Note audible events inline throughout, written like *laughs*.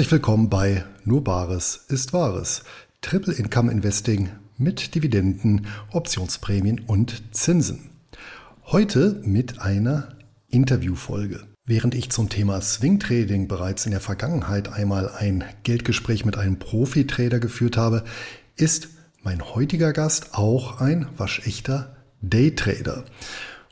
Herzlich willkommen bei Nur Bares ist Wahres. Triple Income Investing mit Dividenden, Optionsprämien und Zinsen. Heute mit einer Interviewfolge. Während ich zum Thema Swing Trading bereits in der Vergangenheit einmal ein Geldgespräch mit einem Profi-Trader geführt habe, ist mein heutiger Gast auch ein waschechter Daytrader.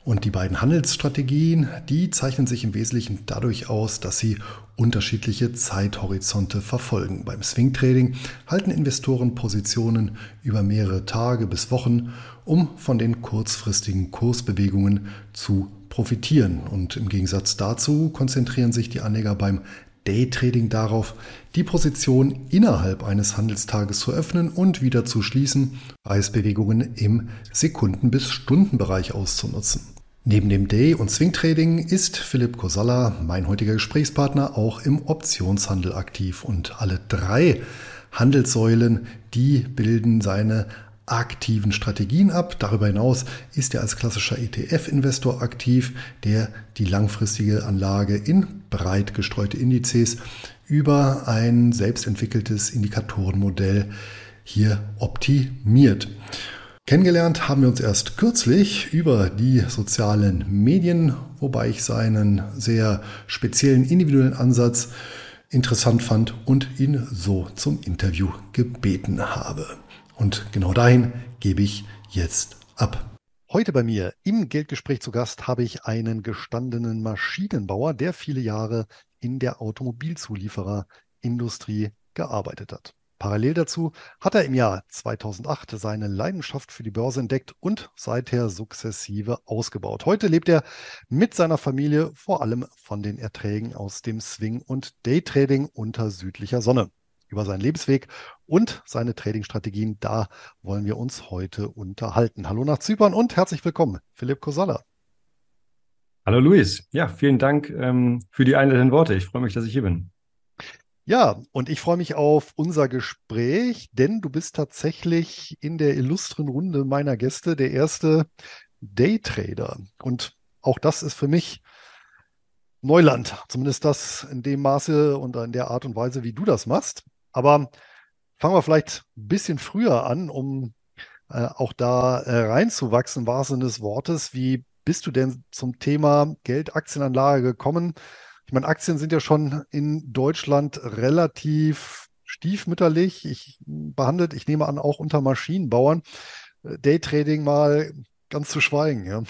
Und die beiden Handelsstrategien, die zeichnen sich im Wesentlichen dadurch aus, dass sie unterschiedliche Zeithorizonte verfolgen. Beim Swing Trading halten Investoren Positionen über mehrere Tage bis Wochen, um von den kurzfristigen Kursbewegungen zu profitieren. Und im Gegensatz dazu konzentrieren sich die Anleger beim Daytrading darauf, die Position innerhalb eines Handelstages zu öffnen und wieder zu schließen, Preisbewegungen im Sekunden- bis Stundenbereich auszunutzen. Neben dem Day- und Swing-Trading ist Philipp Kosalla, mein heutiger Gesprächspartner, auch im Optionshandel aktiv. Und alle drei Handelssäulen, die bilden seine aktiven Strategien ab. Darüber hinaus ist er als klassischer ETF-Investor aktiv, der die langfristige Anlage in breit gestreute Indizes über ein selbstentwickeltes Indikatorenmodell hier optimiert. Kennengelernt haben wir uns erst kürzlich über die sozialen Medien, wobei ich seinen sehr speziellen individuellen Ansatz interessant fand und ihn so zum Interview gebeten habe. Und genau dahin gebe ich jetzt ab. Heute bei mir im Geldgespräch zu Gast habe ich einen gestandenen Maschinenbauer, der viele Jahre in der Automobilzuliefererindustrie gearbeitet hat. Parallel dazu hat er im Jahr 2008 seine Leidenschaft für die Börse entdeckt und seither sukzessive ausgebaut. Heute lebt er mit seiner Familie vor allem von den Erträgen aus dem Swing- und Daytrading unter südlicher Sonne. Über seinen Lebensweg und seine Tradingstrategien, da wollen wir uns heute unterhalten. Hallo nach Zypern und herzlich willkommen, Philipp Kosalla. Hallo Luis. Ja, vielen Dank ähm, für die einleitenden Worte. Ich freue mich, dass ich hier bin. Ja, und ich freue mich auf unser Gespräch, denn du bist tatsächlich in der illustren Runde meiner Gäste der erste Daytrader. Und auch das ist für mich Neuland, zumindest das in dem Maße und in der Art und Weise, wie du das machst. Aber fangen wir vielleicht ein bisschen früher an, um äh, auch da äh, reinzuwachsen, im wahrsten Sinne des Wortes. Wie bist du denn zum Thema Geldaktienanlage gekommen? Ich meine, Aktien sind ja schon in Deutschland relativ stiefmütterlich. Ich behandelt, ich nehme an, auch unter Maschinenbauern. Äh, Daytrading mal ganz zu schweigen, ja.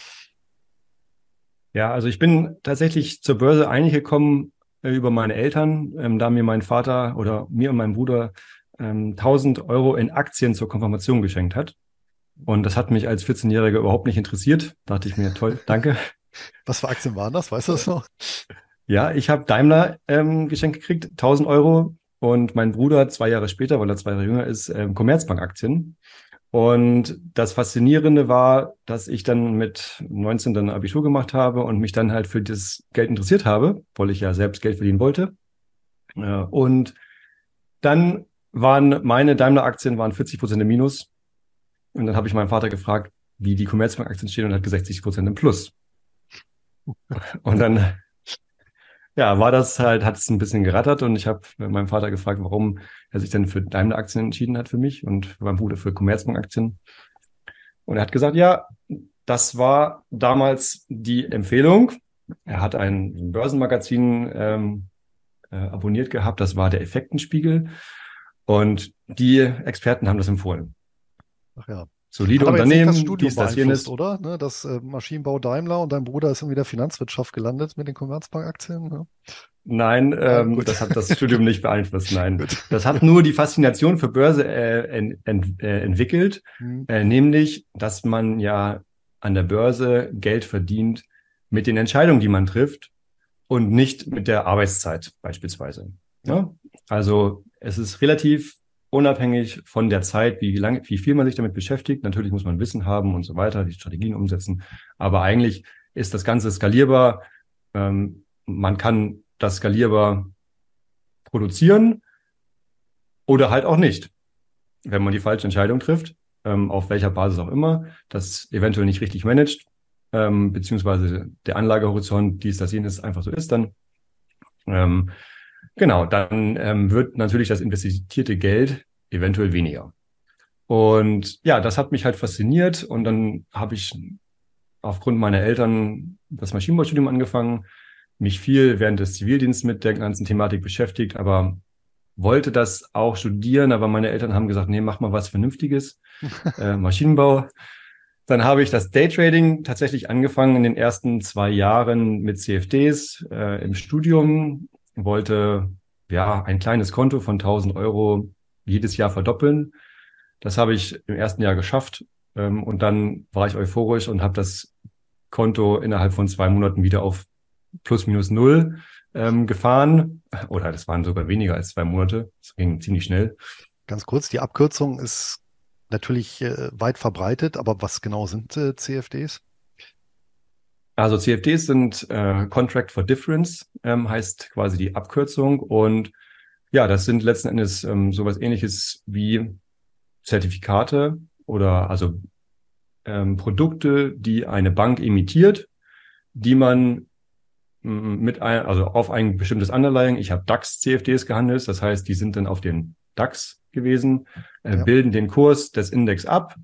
Ja, also ich bin tatsächlich zur Börse eigentlich gekommen äh, über meine Eltern, ähm, da mir mein Vater oder mir und mein Bruder ähm, 1000 Euro in Aktien zur Konfirmation geschenkt hat. Und das hat mich als 14-Jähriger überhaupt nicht interessiert. Da dachte ich mir, toll, danke. Was für Aktien waren das? Weißt du das noch? *laughs* Ja, ich habe Daimler ähm, geschenkt gekriegt, 1000 Euro. Und mein Bruder zwei Jahre später, weil er zwei Jahre jünger ist, ähm, Commerzbank-Aktien. Und das Faszinierende war, dass ich dann mit 19 dann Abitur gemacht habe und mich dann halt für das Geld interessiert habe, weil ich ja selbst Geld verdienen wollte. Und dann waren meine Daimler-Aktien waren 40 Prozent im Minus. Und dann habe ich meinen Vater gefragt, wie die Commerzbank-Aktien stehen und hat gesagt 60 Prozent im Plus. Und dann ja, war das halt, hat es ein bisschen gerattert und ich habe meinem Vater gefragt, warum er sich denn für Daimler-Aktien entschieden hat für mich und meinen Bruder für Commerzbank-Aktien. Und er hat gesagt, ja, das war damals die Empfehlung. Er hat ein Börsenmagazin ähm, äh, abonniert gehabt, das war der Effektenspiegel. Und die Experten haben das empfohlen. Ach ja solide Hat Unternehmen, das Studium dies, das, jenes. oder? Ne, das äh, Maschinenbau Daimler und dein Bruder ist irgendwie der Finanzwirtschaft gelandet mit den Commerzbank-Aktien. Ja. Nein, ähm, das hat das Studium nicht beeinflusst. Nein, *laughs* das hat nur die Faszination für Börse äh, en, en, äh, entwickelt, mhm. äh, nämlich, dass man ja an der Börse Geld verdient mit den Entscheidungen, die man trifft und nicht mit der Arbeitszeit beispielsweise. Ja? Also es ist relativ unabhängig von der Zeit, wie lange, wie viel man sich damit beschäftigt. Natürlich muss man Wissen haben und so weiter, die Strategien umsetzen. Aber eigentlich ist das Ganze skalierbar. Ähm, man kann das skalierbar produzieren oder halt auch nicht, wenn man die falsche Entscheidung trifft, ähm, auf welcher Basis auch immer, das eventuell nicht richtig managt, ähm, beziehungsweise der Anlagehorizont, dies, das, jenes einfach so ist, dann ähm, Genau, dann ähm, wird natürlich das investierte Geld eventuell weniger. Und ja, das hat mich halt fasziniert und dann habe ich aufgrund meiner Eltern das Maschinenbaustudium angefangen, mich viel während des Zivildienstes mit der ganzen Thematik beschäftigt, aber wollte das auch studieren, aber meine Eltern haben gesagt, nee, mach mal was Vernünftiges, *laughs* äh, Maschinenbau. Dann habe ich das Daytrading tatsächlich angefangen in den ersten zwei Jahren mit CFDs äh, im Studium, wollte ja ein kleines Konto von 1000 Euro jedes Jahr verdoppeln. Das habe ich im ersten Jahr geschafft ähm, und dann war ich euphorisch und habe das Konto innerhalb von zwei Monaten wieder auf plus minus null ähm, gefahren. Oder das waren sogar weniger als zwei Monate. Das ging ziemlich schnell. Ganz kurz, die Abkürzung ist natürlich äh, weit verbreitet, aber was genau sind äh, CFDs? Also CFDs sind äh, Contract for Difference, ähm, heißt quasi die Abkürzung. Und ja, das sind letzten Endes ähm, sowas ähnliches wie Zertifikate oder also ähm, Produkte, die eine Bank imitiert, die man mit ein, also auf ein bestimmtes Underlying. Ich habe DAX-CFDs gehandelt, das heißt, die sind dann auf den DAX gewesen, äh, ja. bilden den Kurs des Index ab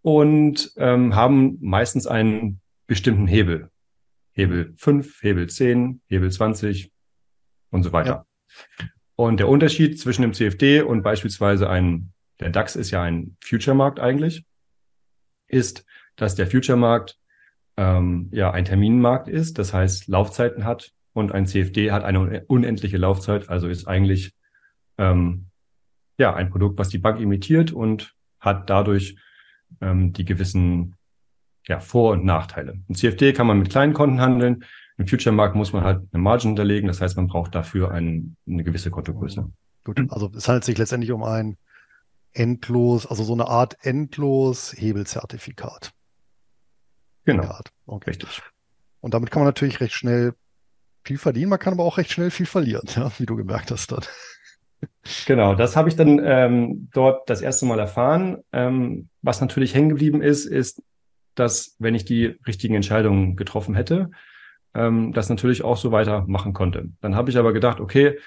und ähm, haben meistens einen bestimmten Hebel. Hebel 5, Hebel 10, Hebel 20 und so weiter. Ja. Und der Unterschied zwischen dem CFD und beispielsweise einem, der DAX ist ja ein Future-Markt eigentlich, ist, dass der Future-Markt ähm, ja ein Terminmarkt ist, das heißt Laufzeiten hat und ein CFD hat eine unendliche Laufzeit, also ist eigentlich ähm, ja ein Produkt, was die Bank imitiert und hat dadurch ähm, die gewissen ja, Vor- und Nachteile. Ein CFD kann man mit kleinen Konten handeln. Im Future-Markt muss man halt eine Margin hinterlegen. Das heißt, man braucht dafür ein, eine gewisse Kontogröße. Gut, also es handelt sich letztendlich um ein endlos, also so eine Art endlos Hebelzertifikat. Genau. Okay. Richtig. Und damit kann man natürlich recht schnell viel verdienen, man kann aber auch recht schnell viel verlieren, ja, wie du gemerkt hast dann. Genau, das habe ich dann ähm, dort das erste Mal erfahren. Ähm, was natürlich hängen geblieben ist, ist, dass wenn ich die richtigen Entscheidungen getroffen hätte, ähm, das natürlich auch so weitermachen konnte. Dann habe ich aber gedacht, okay,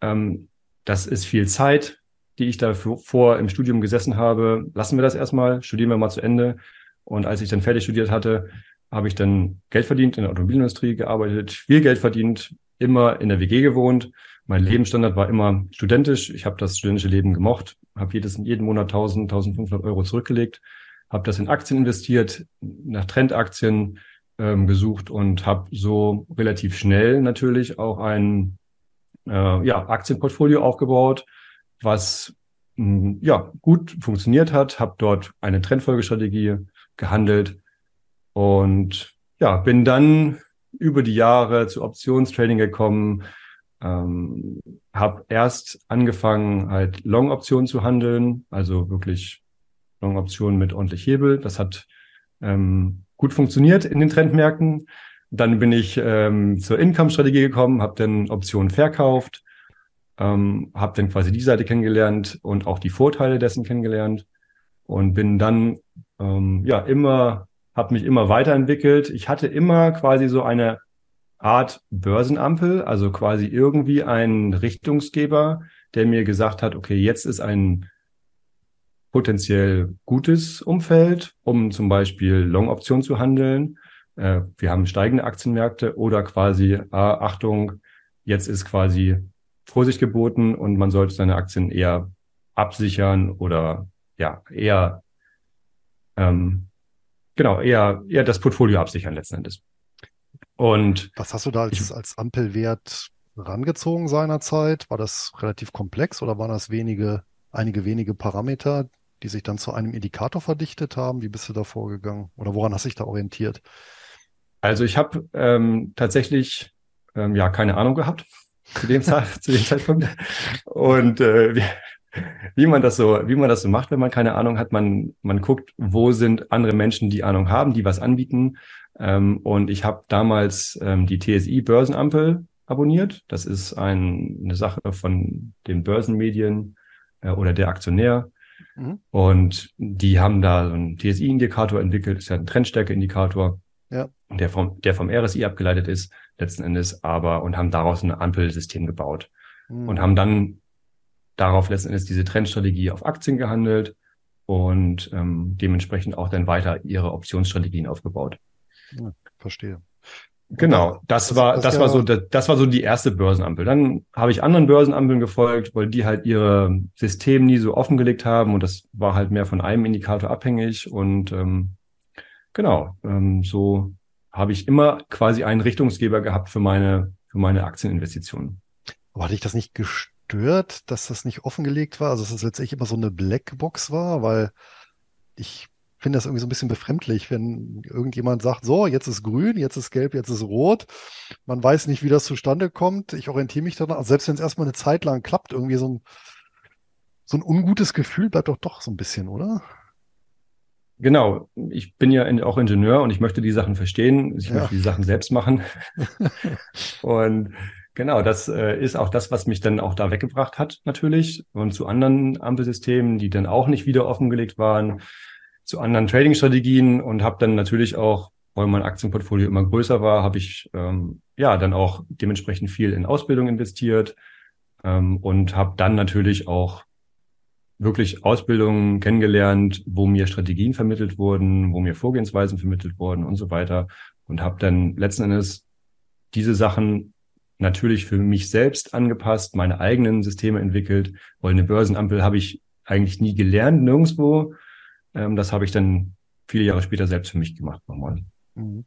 ähm, das ist viel Zeit, die ich davor im Studium gesessen habe. Lassen wir das erstmal, studieren wir mal zu Ende. Und als ich dann fertig studiert hatte, habe ich dann Geld verdient, in der Automobilindustrie gearbeitet, viel Geld verdient, immer in der WG gewohnt. Mein Lebensstandard war immer studentisch. Ich habe das studentische Leben gemocht, habe jedes, jeden Monat 1000, 1500 Euro zurückgelegt, habe das in Aktien investiert, nach Trendaktien ähm, gesucht und habe so relativ schnell natürlich auch ein äh, ja, Aktienportfolio aufgebaut, was mh, ja gut funktioniert hat, habe dort eine Trendfolgestrategie gehandelt und ja, bin dann über die Jahre zu Optionstrading gekommen, ähm, habe erst angefangen, halt Long-Optionen zu handeln, also wirklich Long-Optionen mit ordentlich Hebel. Das hat ähm, gut funktioniert in den Trendmärkten. Dann bin ich ähm, zur Income-Strategie gekommen, habe dann Optionen verkauft, ähm, habe dann quasi die Seite kennengelernt und auch die Vorteile dessen kennengelernt und bin dann ähm, ja immer, habe mich immer weiterentwickelt. Ich hatte immer quasi so eine Art Börsenampel, also quasi irgendwie ein Richtungsgeber, der mir gesagt hat, okay, jetzt ist ein potenziell gutes Umfeld, um zum Beispiel Long-Option zu handeln. Äh, wir haben steigende Aktienmärkte oder quasi, äh, Achtung, jetzt ist quasi Vorsicht geboten und man sollte seine Aktien eher absichern oder ja, eher ähm, genau, eher, eher das Portfolio absichern letzten Endes. Und was hast du da als, ich, als Ampelwert rangezogen seinerzeit? War das relativ komplex oder waren das wenige, einige wenige Parameter, die sich dann zu einem Indikator verdichtet haben? Wie bist du da vorgegangen? Oder woran hast du dich da orientiert? Also ich habe ähm, tatsächlich ähm, ja keine Ahnung gehabt zu dem, *laughs* zu dem Zeitpunkt. Und äh, wie man das so, wie man das so macht, wenn man keine Ahnung hat. Man, man guckt, wo sind andere Menschen, die Ahnung haben, die was anbieten. Ähm, und ich habe damals ähm, die TSI Börsenampel abonniert. Das ist ein, eine Sache von den Börsenmedien äh, oder der Aktionär. Mhm. Und die haben da so einen TSI-Indikator entwickelt, ist ja ein Trendstärke-Indikator, ja. der vom, der vom RSI abgeleitet ist, letzten Endes, aber und haben daraus ein Ampelsystem gebaut. mhm. und haben dann darauf letztendlich diese Trendstrategie auf Aktien gehandelt und ähm, dementsprechend auch dann weiter ihre Optionsstrategien aufgebaut. Ja, verstehe. Genau, das, das war das, das ja war so das war so die erste Börsenampel. Dann habe ich anderen Börsenampeln gefolgt, weil die halt ihre Systeme nie so offengelegt haben und das war halt mehr von einem Indikator abhängig und ähm, genau ähm, so habe ich immer quasi einen Richtungsgeber gehabt für meine für meine Aktieninvestitionen. Aber hatte ich das nicht gestört, dass das nicht offengelegt war? Also dass es das letztendlich immer so eine Blackbox war, weil ich finde das irgendwie so ein bisschen befremdlich, wenn irgendjemand sagt, so, jetzt ist grün, jetzt ist gelb, jetzt ist rot. Man weiß nicht, wie das zustande kommt. Ich orientiere mich danach. Also selbst wenn es erstmal eine Zeit lang klappt, irgendwie so ein, so ein ungutes Gefühl bleibt doch doch so ein bisschen, oder? Genau. Ich bin ja auch Ingenieur und ich möchte die Sachen verstehen. Ich ja. möchte die Sachen selbst machen. *laughs* und Genau, das äh, ist auch das, was mich dann auch da weggebracht hat, natürlich. Und zu anderen Ampelsystemen, die dann auch nicht wieder offengelegt waren zu anderen Trading-Strategien und habe dann natürlich auch, weil mein Aktienportfolio immer größer war, habe ich ähm, ja dann auch dementsprechend viel in Ausbildung investiert ähm, und habe dann natürlich auch wirklich Ausbildungen kennengelernt, wo mir Strategien vermittelt wurden, wo mir Vorgehensweisen vermittelt wurden und so weiter und habe dann letzten Endes diese Sachen natürlich für mich selbst angepasst, meine eigenen Systeme entwickelt, weil eine Börsenampel habe ich eigentlich nie gelernt, nirgendwo. Ähm, das habe ich dann viele Jahre später selbst für mich gemacht nochmal. Mhm.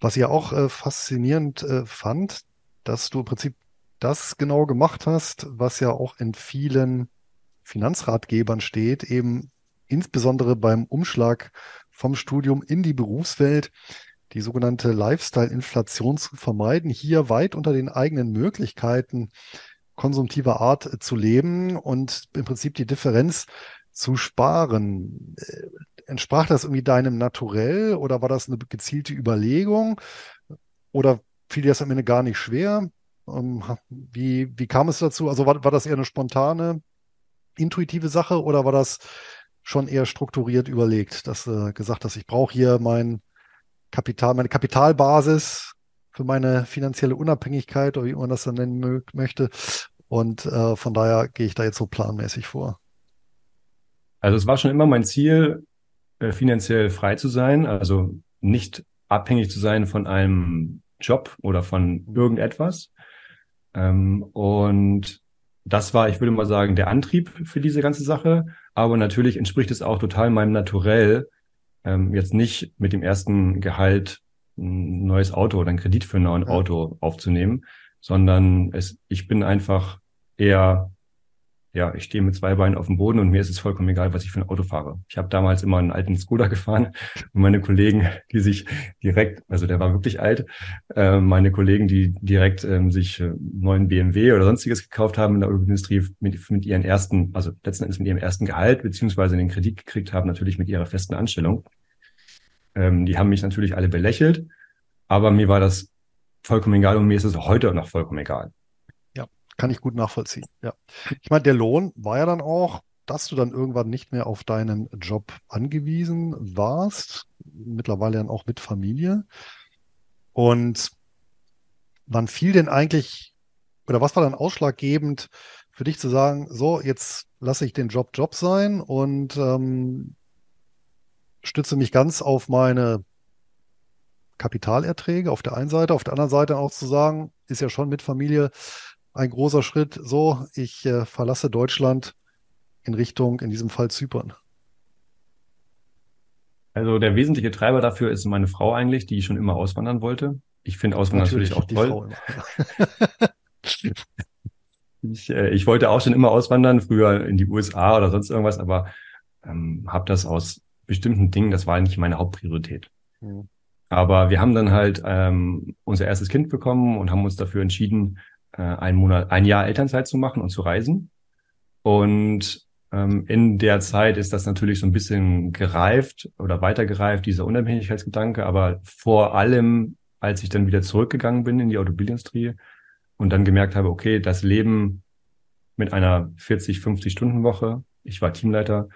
Was ich ja auch äh, faszinierend äh, fand, dass du im Prinzip das genau gemacht hast, was ja auch in vielen Finanzratgebern steht, eben insbesondere beim Umschlag vom Studium in die Berufswelt, die sogenannte Lifestyle-Inflation zu vermeiden, hier weit unter den eigenen Möglichkeiten konsumtiver Art zu leben und im Prinzip die Differenz zu sparen. Äh, entsprach das irgendwie deinem Naturell oder war das eine gezielte Überlegung? Oder fiel dir das am Ende gar nicht schwer? Ähm, wie, wie kam es dazu? Also war, war das eher eine spontane, intuitive Sache oder war das schon eher strukturiert überlegt, dass du gesagt hast, ich brauche hier mein Kapital, meine Kapitalbasis für meine finanzielle Unabhängigkeit oder wie man das dann nennen möchte. Und äh, von daher gehe ich da jetzt so planmäßig vor. Also es war schon immer mein Ziel, äh, finanziell frei zu sein, also nicht abhängig zu sein von einem Job oder von irgendetwas. Ähm, und das war, ich würde mal sagen, der Antrieb für diese ganze Sache. Aber natürlich entspricht es auch total meinem Naturell, ähm, jetzt nicht mit dem ersten Gehalt ein neues Auto oder einen Kredit für ein neues Auto aufzunehmen, sondern es, ich bin einfach eher ja, ich stehe mit zwei Beinen auf dem Boden und mir ist es vollkommen egal, was ich für ein Auto fahre. Ich habe damals immer einen alten Skoda *laughs* gefahren und meine Kollegen, die sich direkt, also der war wirklich alt, äh, meine Kollegen, die direkt ähm, sich äh, neuen BMW oder sonstiges gekauft haben in der Autoindustrie mit, mit ihren ersten, also letzten Endes mit ihrem ersten Gehalt beziehungsweise den Kredit gekriegt haben, natürlich mit ihrer festen Anstellung. Ähm, die haben mich natürlich alle belächelt, aber mir war das vollkommen egal und mir ist es heute noch vollkommen egal. Kann ich gut nachvollziehen. Ja. Ich meine, der Lohn war ja dann auch, dass du dann irgendwann nicht mehr auf deinen Job angewiesen warst, mittlerweile dann auch mit Familie. Und wann fiel denn eigentlich, oder was war dann ausschlaggebend für dich zu sagen, so, jetzt lasse ich den Job Job sein und ähm, stütze mich ganz auf meine Kapitalerträge auf der einen Seite, auf der anderen Seite auch zu sagen, ist ja schon mit Familie, ein großer Schritt. So, ich äh, verlasse Deutschland in Richtung, in diesem Fall Zypern. Also der wesentliche Treiber dafür ist meine Frau eigentlich, die schon immer auswandern wollte. Ich finde Auswandern natürlich, natürlich auch toll. *laughs* ich, äh, ich wollte auch schon immer auswandern, früher in die USA oder sonst irgendwas, aber ähm, habe das aus bestimmten Dingen, das war nicht meine Hauptpriorität. Mhm. Aber wir haben dann halt ähm, unser erstes Kind bekommen und haben uns dafür entschieden, äh, einen Monat, ein Jahr Elternzeit zu machen und zu reisen. Und ähm, in der Zeit ist das natürlich so ein bisschen gereift oder weitergereift, dieser Unabhängigkeitsgedanke. Aber vor allem, als ich dann wieder zurückgegangen bin in die Automobilindustrie und dann gemerkt habe, okay, das Leben mit einer 40, 50 Stunden Woche, ich war Teamleiter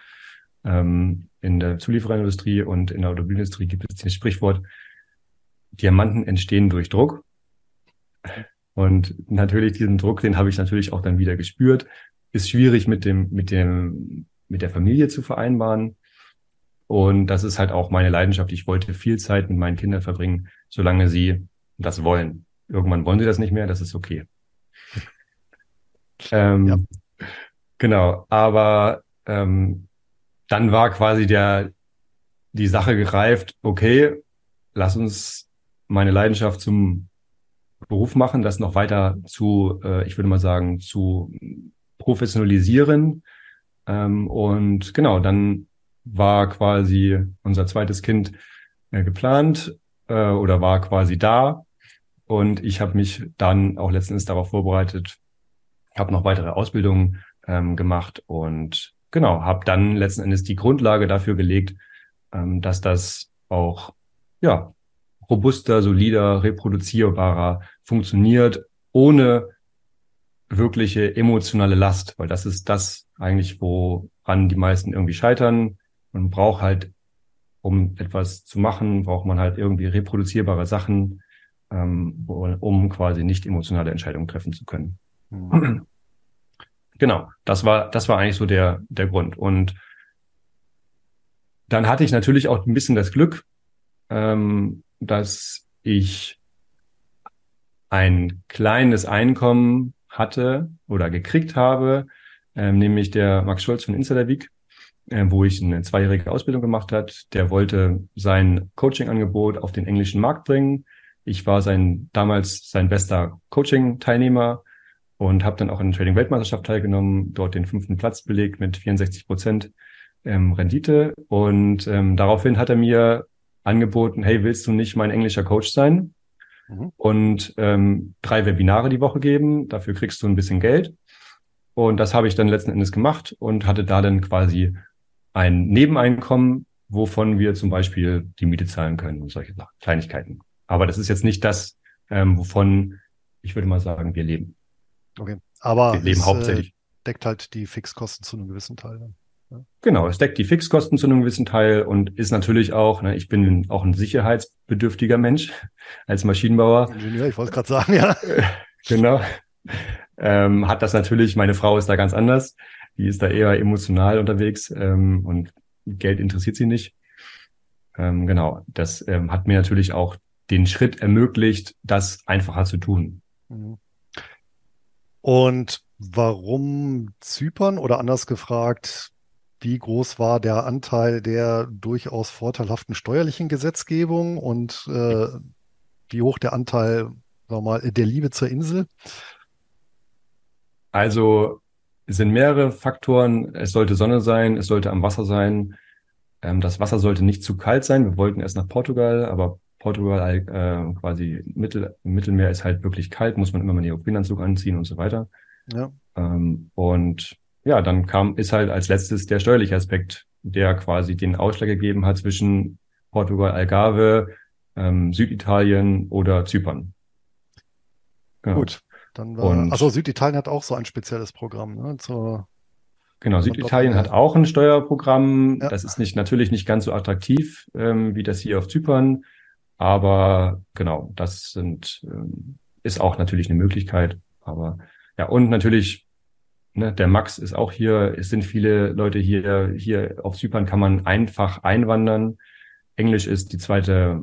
ähm, in der Zuliefererindustrie und in der Automobilindustrie gibt es das Sprichwort, Diamanten entstehen durch Druck. Und natürlich diesen Druck, den habe ich natürlich auch dann wieder gespürt. Ist schwierig mit dem, mit dem, mit der Familie zu vereinbaren. Und das ist halt auch meine Leidenschaft. Ich wollte viel Zeit mit meinen Kindern verbringen, solange sie das wollen. Irgendwann wollen sie das nicht mehr, das ist okay. Ähm, ja. Genau, aber ähm, dann war quasi der die Sache gereift, okay, lass uns meine Leidenschaft zum Beruf machen, das noch weiter zu, äh, ich würde mal sagen, zu professionalisieren. Ähm, und genau, dann war quasi unser zweites Kind äh, geplant äh, oder war quasi da. Und ich habe mich dann auch letztens darauf vorbereitet, habe noch weitere Ausbildungen ähm, gemacht und genau, habe dann letzten Endes die Grundlage dafür gelegt, ähm, dass das auch ja robuster, solider, reproduzierbarer funktioniert, ohne wirkliche emotionale Last, weil das ist das eigentlich, woran die meisten irgendwie scheitern. Man braucht halt, um etwas zu machen, braucht man halt irgendwie reproduzierbare Sachen, ähm, um quasi nicht emotionale Entscheidungen treffen zu können. Mhm. Genau, das war, das war eigentlich so der, der Grund. Und dann hatte ich natürlich auch ein bisschen das Glück, ähm, dass ich ein kleines Einkommen hatte oder gekriegt habe, ähm, nämlich der Max Scholz von Week, äh, wo ich eine zweijährige Ausbildung gemacht hat. Der wollte sein Coaching-Angebot auf den englischen Markt bringen. Ich war sein damals sein bester Coaching-Teilnehmer und habe dann auch in der Trading-Weltmeisterschaft teilgenommen, dort den fünften Platz belegt mit 64 Prozent ähm, Rendite. Und ähm, daraufhin hat er mir angeboten, hey, willst du nicht mein englischer Coach sein? Mhm. Und ähm, drei Webinare die Woche geben, dafür kriegst du ein bisschen Geld. Und das habe ich dann letzten Endes gemacht und hatte da dann quasi ein Nebeneinkommen, wovon wir zum Beispiel die Miete zahlen können und solche Kleinigkeiten. Aber das ist jetzt nicht das, ähm, wovon ich würde mal sagen, wir leben. Okay, aber wir leben es, äh, hauptsächlich. Äh, deckt halt die Fixkosten zu einem gewissen Teil. Dann. Genau, es deckt die Fixkosten zu einem gewissen Teil und ist natürlich auch, ne, ich bin auch ein sicherheitsbedürftiger Mensch *laughs* als Maschinenbauer. Ingenieur, ich wollte gerade sagen, ja. *laughs* genau. Ähm, hat das natürlich, meine Frau ist da ganz anders. Die ist da eher emotional unterwegs ähm, und Geld interessiert sie nicht. Ähm, genau, das ähm, hat mir natürlich auch den Schritt ermöglicht, das einfacher zu tun. Mhm. Und warum Zypern oder anders gefragt, wie groß war der Anteil der durchaus vorteilhaften steuerlichen Gesetzgebung und äh, wie hoch der Anteil, sagen mal, der Liebe zur Insel? Also es sind mehrere Faktoren. Es sollte Sonne sein, es sollte am Wasser sein. Ähm, das Wasser sollte nicht zu kalt sein. Wir wollten erst nach Portugal, aber Portugal äh, quasi Mittel, Mittelmeer ist halt wirklich kalt, muss man immer mal einen Neoprenanzug anziehen und so weiter. Ja. Ähm, und ja, dann kam, ist halt als letztes der steuerliche Aspekt, der quasi den Ausschlag gegeben hat zwischen Portugal, Algarve, ähm, Süditalien oder Zypern. Genau. Gut, dann war, und, also Süditalien hat auch so ein spezielles Programm, ne, zur Genau, Süditalien hat auch ein Steuerprogramm. Ja. Das ist nicht natürlich nicht ganz so attraktiv ähm, wie das hier auf Zypern. Aber genau, das sind, ähm, ist auch natürlich eine Möglichkeit. Aber ja, und natürlich, ne, der Max ist auch hier, es sind viele Leute hier, hier auf Zypern kann man einfach einwandern. Englisch ist die zweite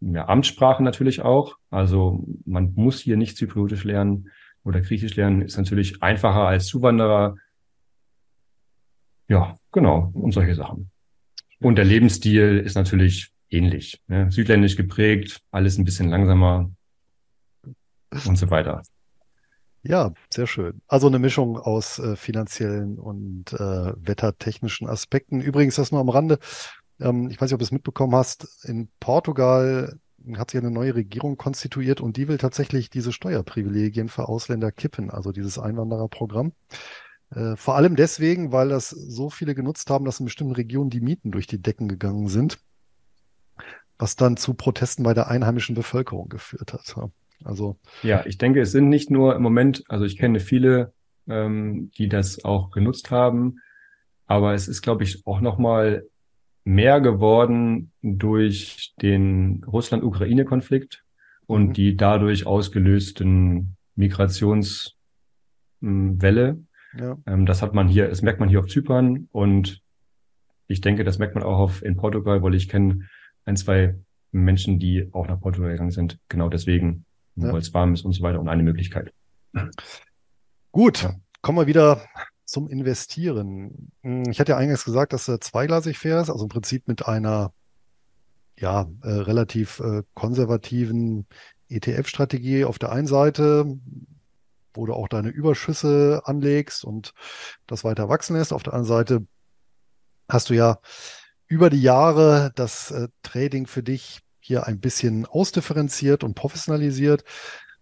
ja, Amtssprache natürlich auch. Also man muss hier nicht Zypriotisch lernen oder Griechisch lernen, ist natürlich einfacher als Zuwanderer. Ja, genau, und solche Sachen. Und der Lebensstil ist natürlich ähnlich. Ne? Südländisch geprägt, alles ein bisschen langsamer und so weiter. Ja, sehr schön. Also eine Mischung aus äh, finanziellen und äh, wettertechnischen Aspekten. Übrigens, das nur am Rande. Ähm, ich weiß nicht, ob du es mitbekommen hast. In Portugal hat sich eine neue Regierung konstituiert und die will tatsächlich diese Steuerprivilegien für Ausländer kippen, also dieses Einwandererprogramm. Äh, vor allem deswegen, weil das so viele genutzt haben, dass in bestimmten Regionen die Mieten durch die Decken gegangen sind was dann zu Protesten bei der einheimischen Bevölkerung geführt hat. Also ja, ich denke, es sind nicht nur im Moment, also ich kenne viele, ähm, die das auch genutzt haben, aber es ist, glaube ich, auch noch mal mehr geworden durch den Russland-Ukraine-Konflikt und mhm. die dadurch ausgelösten Migrationswelle. Ja. Ähm, das hat man hier, das merkt man hier auf Zypern und ich denke, das merkt man auch auf, in Portugal, weil ich kenne ein, zwei Menschen, die auch nach Portugal gegangen sind. Genau deswegen, ja. es warm ist und so weiter und eine Möglichkeit. Gut, kommen wir wieder zum Investieren. Hm, ich hatte ja eingangs gesagt, dass er zweigleisig fährst, also im Prinzip mit einer ja, äh, relativ äh, konservativen ETF-Strategie auf der einen Seite, wo du auch deine Überschüsse anlegst und das weiter wachsen lässt. Auf der anderen Seite hast du ja über die Jahre das äh, Trading für dich hier ein bisschen ausdifferenziert und professionalisiert.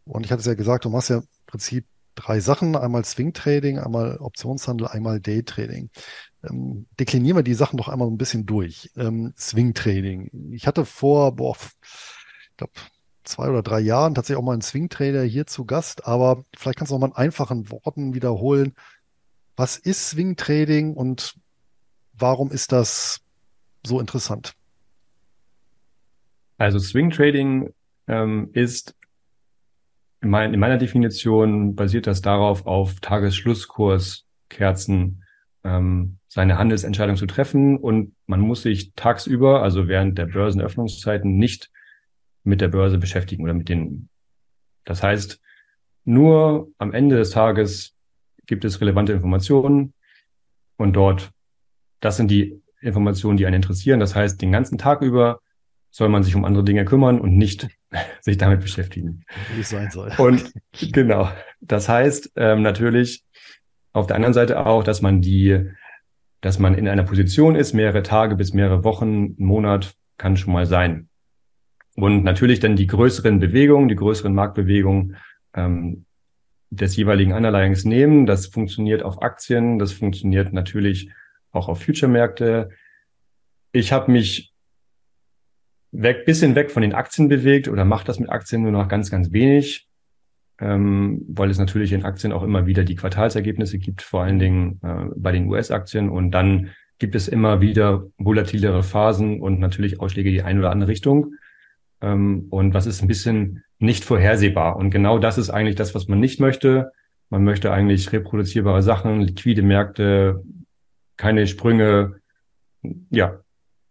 Und ich hatte es ja gesagt, du machst ja im Prinzip drei Sachen. Einmal Swing Trading, einmal Optionshandel, einmal Day Trading. Ähm, deklinieren wir die Sachen doch einmal ein bisschen durch. Ähm, Swing Trading. Ich hatte vor, boah, ich glaube, zwei oder drei Jahren tatsächlich auch mal einen Swing Trader hier zu Gast, aber vielleicht kannst du noch mal in einfachen Worten wiederholen. Was ist Swing Trading und warum ist das so interessant? Also Swing Trading ähm, ist in, mein, in, meiner Definition basiert das darauf, auf Tagesschlusskurs Kerzen ähm, seine Handelsentscheidung zu treffen und man muss sich tagsüber, also während der Börsenöffnungszeiten, nicht mit der Börse beschäftigen oder mit den. Das heißt, nur am Ende des Tages gibt es relevante Informationen und dort, das sind die Informationen, die einen interessieren. Das heißt, den ganzen Tag über soll man sich um andere Dinge kümmern und nicht *laughs* sich damit beschäftigen. Wie es sein soll. Und genau. Das heißt ähm, natürlich auf der anderen Seite auch, dass man die, dass man in einer Position ist, mehrere Tage bis mehrere Wochen, Monat kann schon mal sein. Und natürlich dann die größeren Bewegungen, die größeren Marktbewegungen ähm, des jeweiligen Underlyings nehmen. Das funktioniert auf Aktien, das funktioniert natürlich auch auf Future-Märkte. Ich habe mich weg, bisschen weg von den Aktien bewegt oder mache das mit Aktien nur noch ganz, ganz wenig, ähm, weil es natürlich in Aktien auch immer wieder die Quartalsergebnisse gibt, vor allen Dingen äh, bei den US-Aktien. Und dann gibt es immer wieder volatilere Phasen und natürlich Ausschläge die eine oder andere Richtung. Ähm, und was ist ein bisschen nicht vorhersehbar. Und genau das ist eigentlich das, was man nicht möchte. Man möchte eigentlich reproduzierbare Sachen, liquide Märkte, keine Sprünge, ja.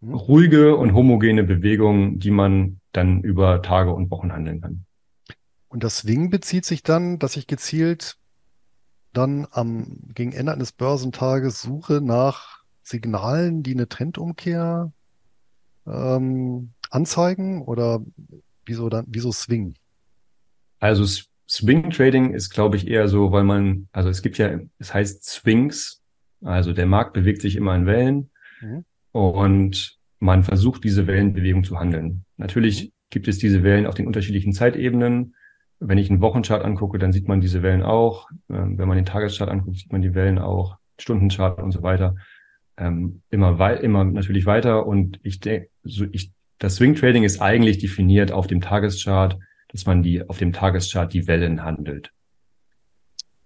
Ruhige und homogene Bewegungen, die man dann über Tage und Wochen handeln kann. Und das Swing bezieht sich dann, dass ich gezielt dann am gegen Ende eines Börsentages suche nach Signalen, die eine Trendumkehr ähm, anzeigen oder wieso dann, wieso Swing? Also Swing Trading ist, glaube ich, eher so, weil man, also es gibt ja, es heißt Swings, also der Markt bewegt sich immer in Wellen mhm. Und man versucht, diese Wellenbewegung zu handeln. Natürlich gibt es diese Wellen auf den unterschiedlichen Zeitebenen. Wenn ich einen Wochenchart angucke, dann sieht man diese Wellen auch. Ähm, wenn man den Tageschart anguckt, sieht man die Wellen auch, Stundenchart und so weiter. Ähm, immer, wei immer natürlich weiter. Und ich denke, so ich das Swing Trading ist eigentlich definiert auf dem Tageschart, dass man die auf dem Tageschart die Wellen handelt.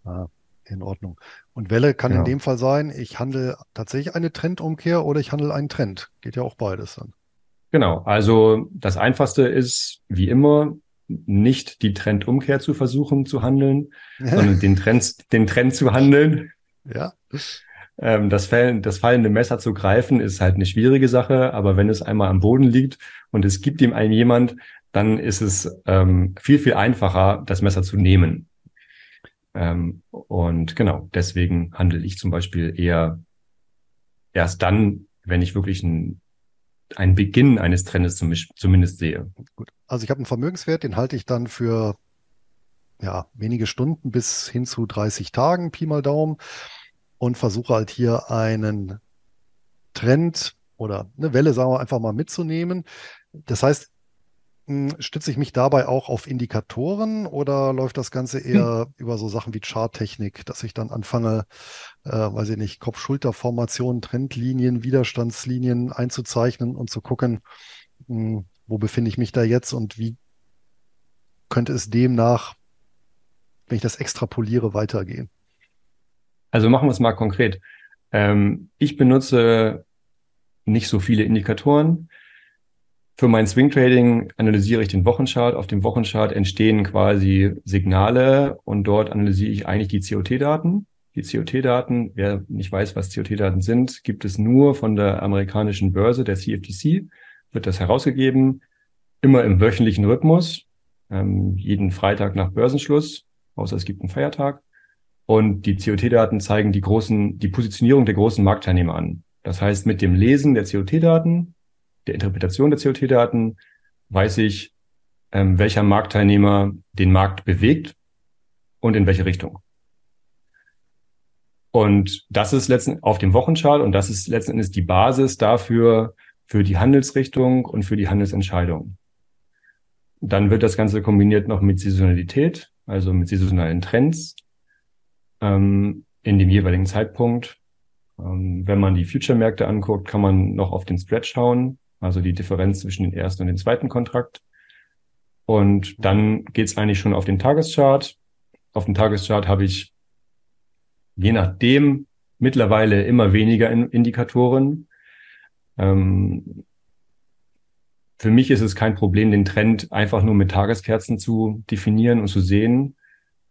Ah, in Ordnung. Und Welle kann genau. in dem Fall sein, ich handle tatsächlich eine Trendumkehr oder ich handle einen Trend. Geht ja auch beides dann. Genau. Also das einfachste ist, wie immer, nicht die Trendumkehr zu versuchen zu handeln, sondern den Trend, den Trend zu handeln. Ja. Ähm, das, Fall, das fallende Messer zu greifen ist halt eine schwierige Sache, aber wenn es einmal am Boden liegt und es gibt ihm einen jemand, dann ist es ähm, viel, viel einfacher, das Messer zu nehmen. Ähm, und genau, deswegen handle ich zum Beispiel eher erst dann, wenn ich wirklich ein, einen Beginn eines Trendes zum, zumindest sehe. Gut. Also ich habe einen Vermögenswert, den halte ich dann für ja, wenige Stunden bis hin zu 30 Tagen, Pi mal Daumen und versuche halt hier einen Trend oder eine Welle, sagen wir einfach mal, mitzunehmen. Das heißt, stütze ich mich dabei auch auf Indikatoren oder läuft das Ganze eher hm. über so Sachen wie Charttechnik, dass ich dann anfange, äh, weiß ich nicht, Kopf-Schulter-Formationen, Trendlinien, Widerstandslinien einzuzeichnen und zu gucken, mh, hm, wo befinde ich mich da jetzt und wie könnte es demnach, wenn ich das extrapoliere, weitergehen? Also machen wir es mal konkret. Ähm, ich benutze nicht so viele Indikatoren. Für mein Swing Trading analysiere ich den Wochenchart. Auf dem Wochenchart entstehen quasi Signale und dort analysiere ich eigentlich die COT-Daten. Die COT-Daten, wer nicht weiß, was COT-Daten sind, gibt es nur von der amerikanischen Börse, der CFTC, wird das herausgegeben, immer im wöchentlichen Rhythmus, ähm, jeden Freitag nach Börsenschluss, außer es gibt einen Feiertag. Und die COT-Daten zeigen die großen, die Positionierung der großen Marktteilnehmer an. Das heißt, mit dem Lesen der COT-Daten, der Interpretation der COT-Daten, weiß ich, ähm, welcher Marktteilnehmer den Markt bewegt und in welche Richtung. Und das ist letzten auf dem Wochenchart und das ist letzten Endes die Basis dafür, für die Handelsrichtung und für die Handelsentscheidung. Dann wird das Ganze kombiniert noch mit Saisonalität, also mit saisonalen Trends ähm, in dem jeweiligen Zeitpunkt. Ähm, wenn man die Future-Märkte anguckt, kann man noch auf den Spread schauen, also die Differenz zwischen dem ersten und dem zweiten Kontrakt. Und dann geht's eigentlich schon auf den Tageschart. Auf dem Tageschart habe ich je nachdem mittlerweile immer weniger Indikatoren. Ähm, für mich ist es kein Problem, den Trend einfach nur mit Tageskerzen zu definieren und zu sehen.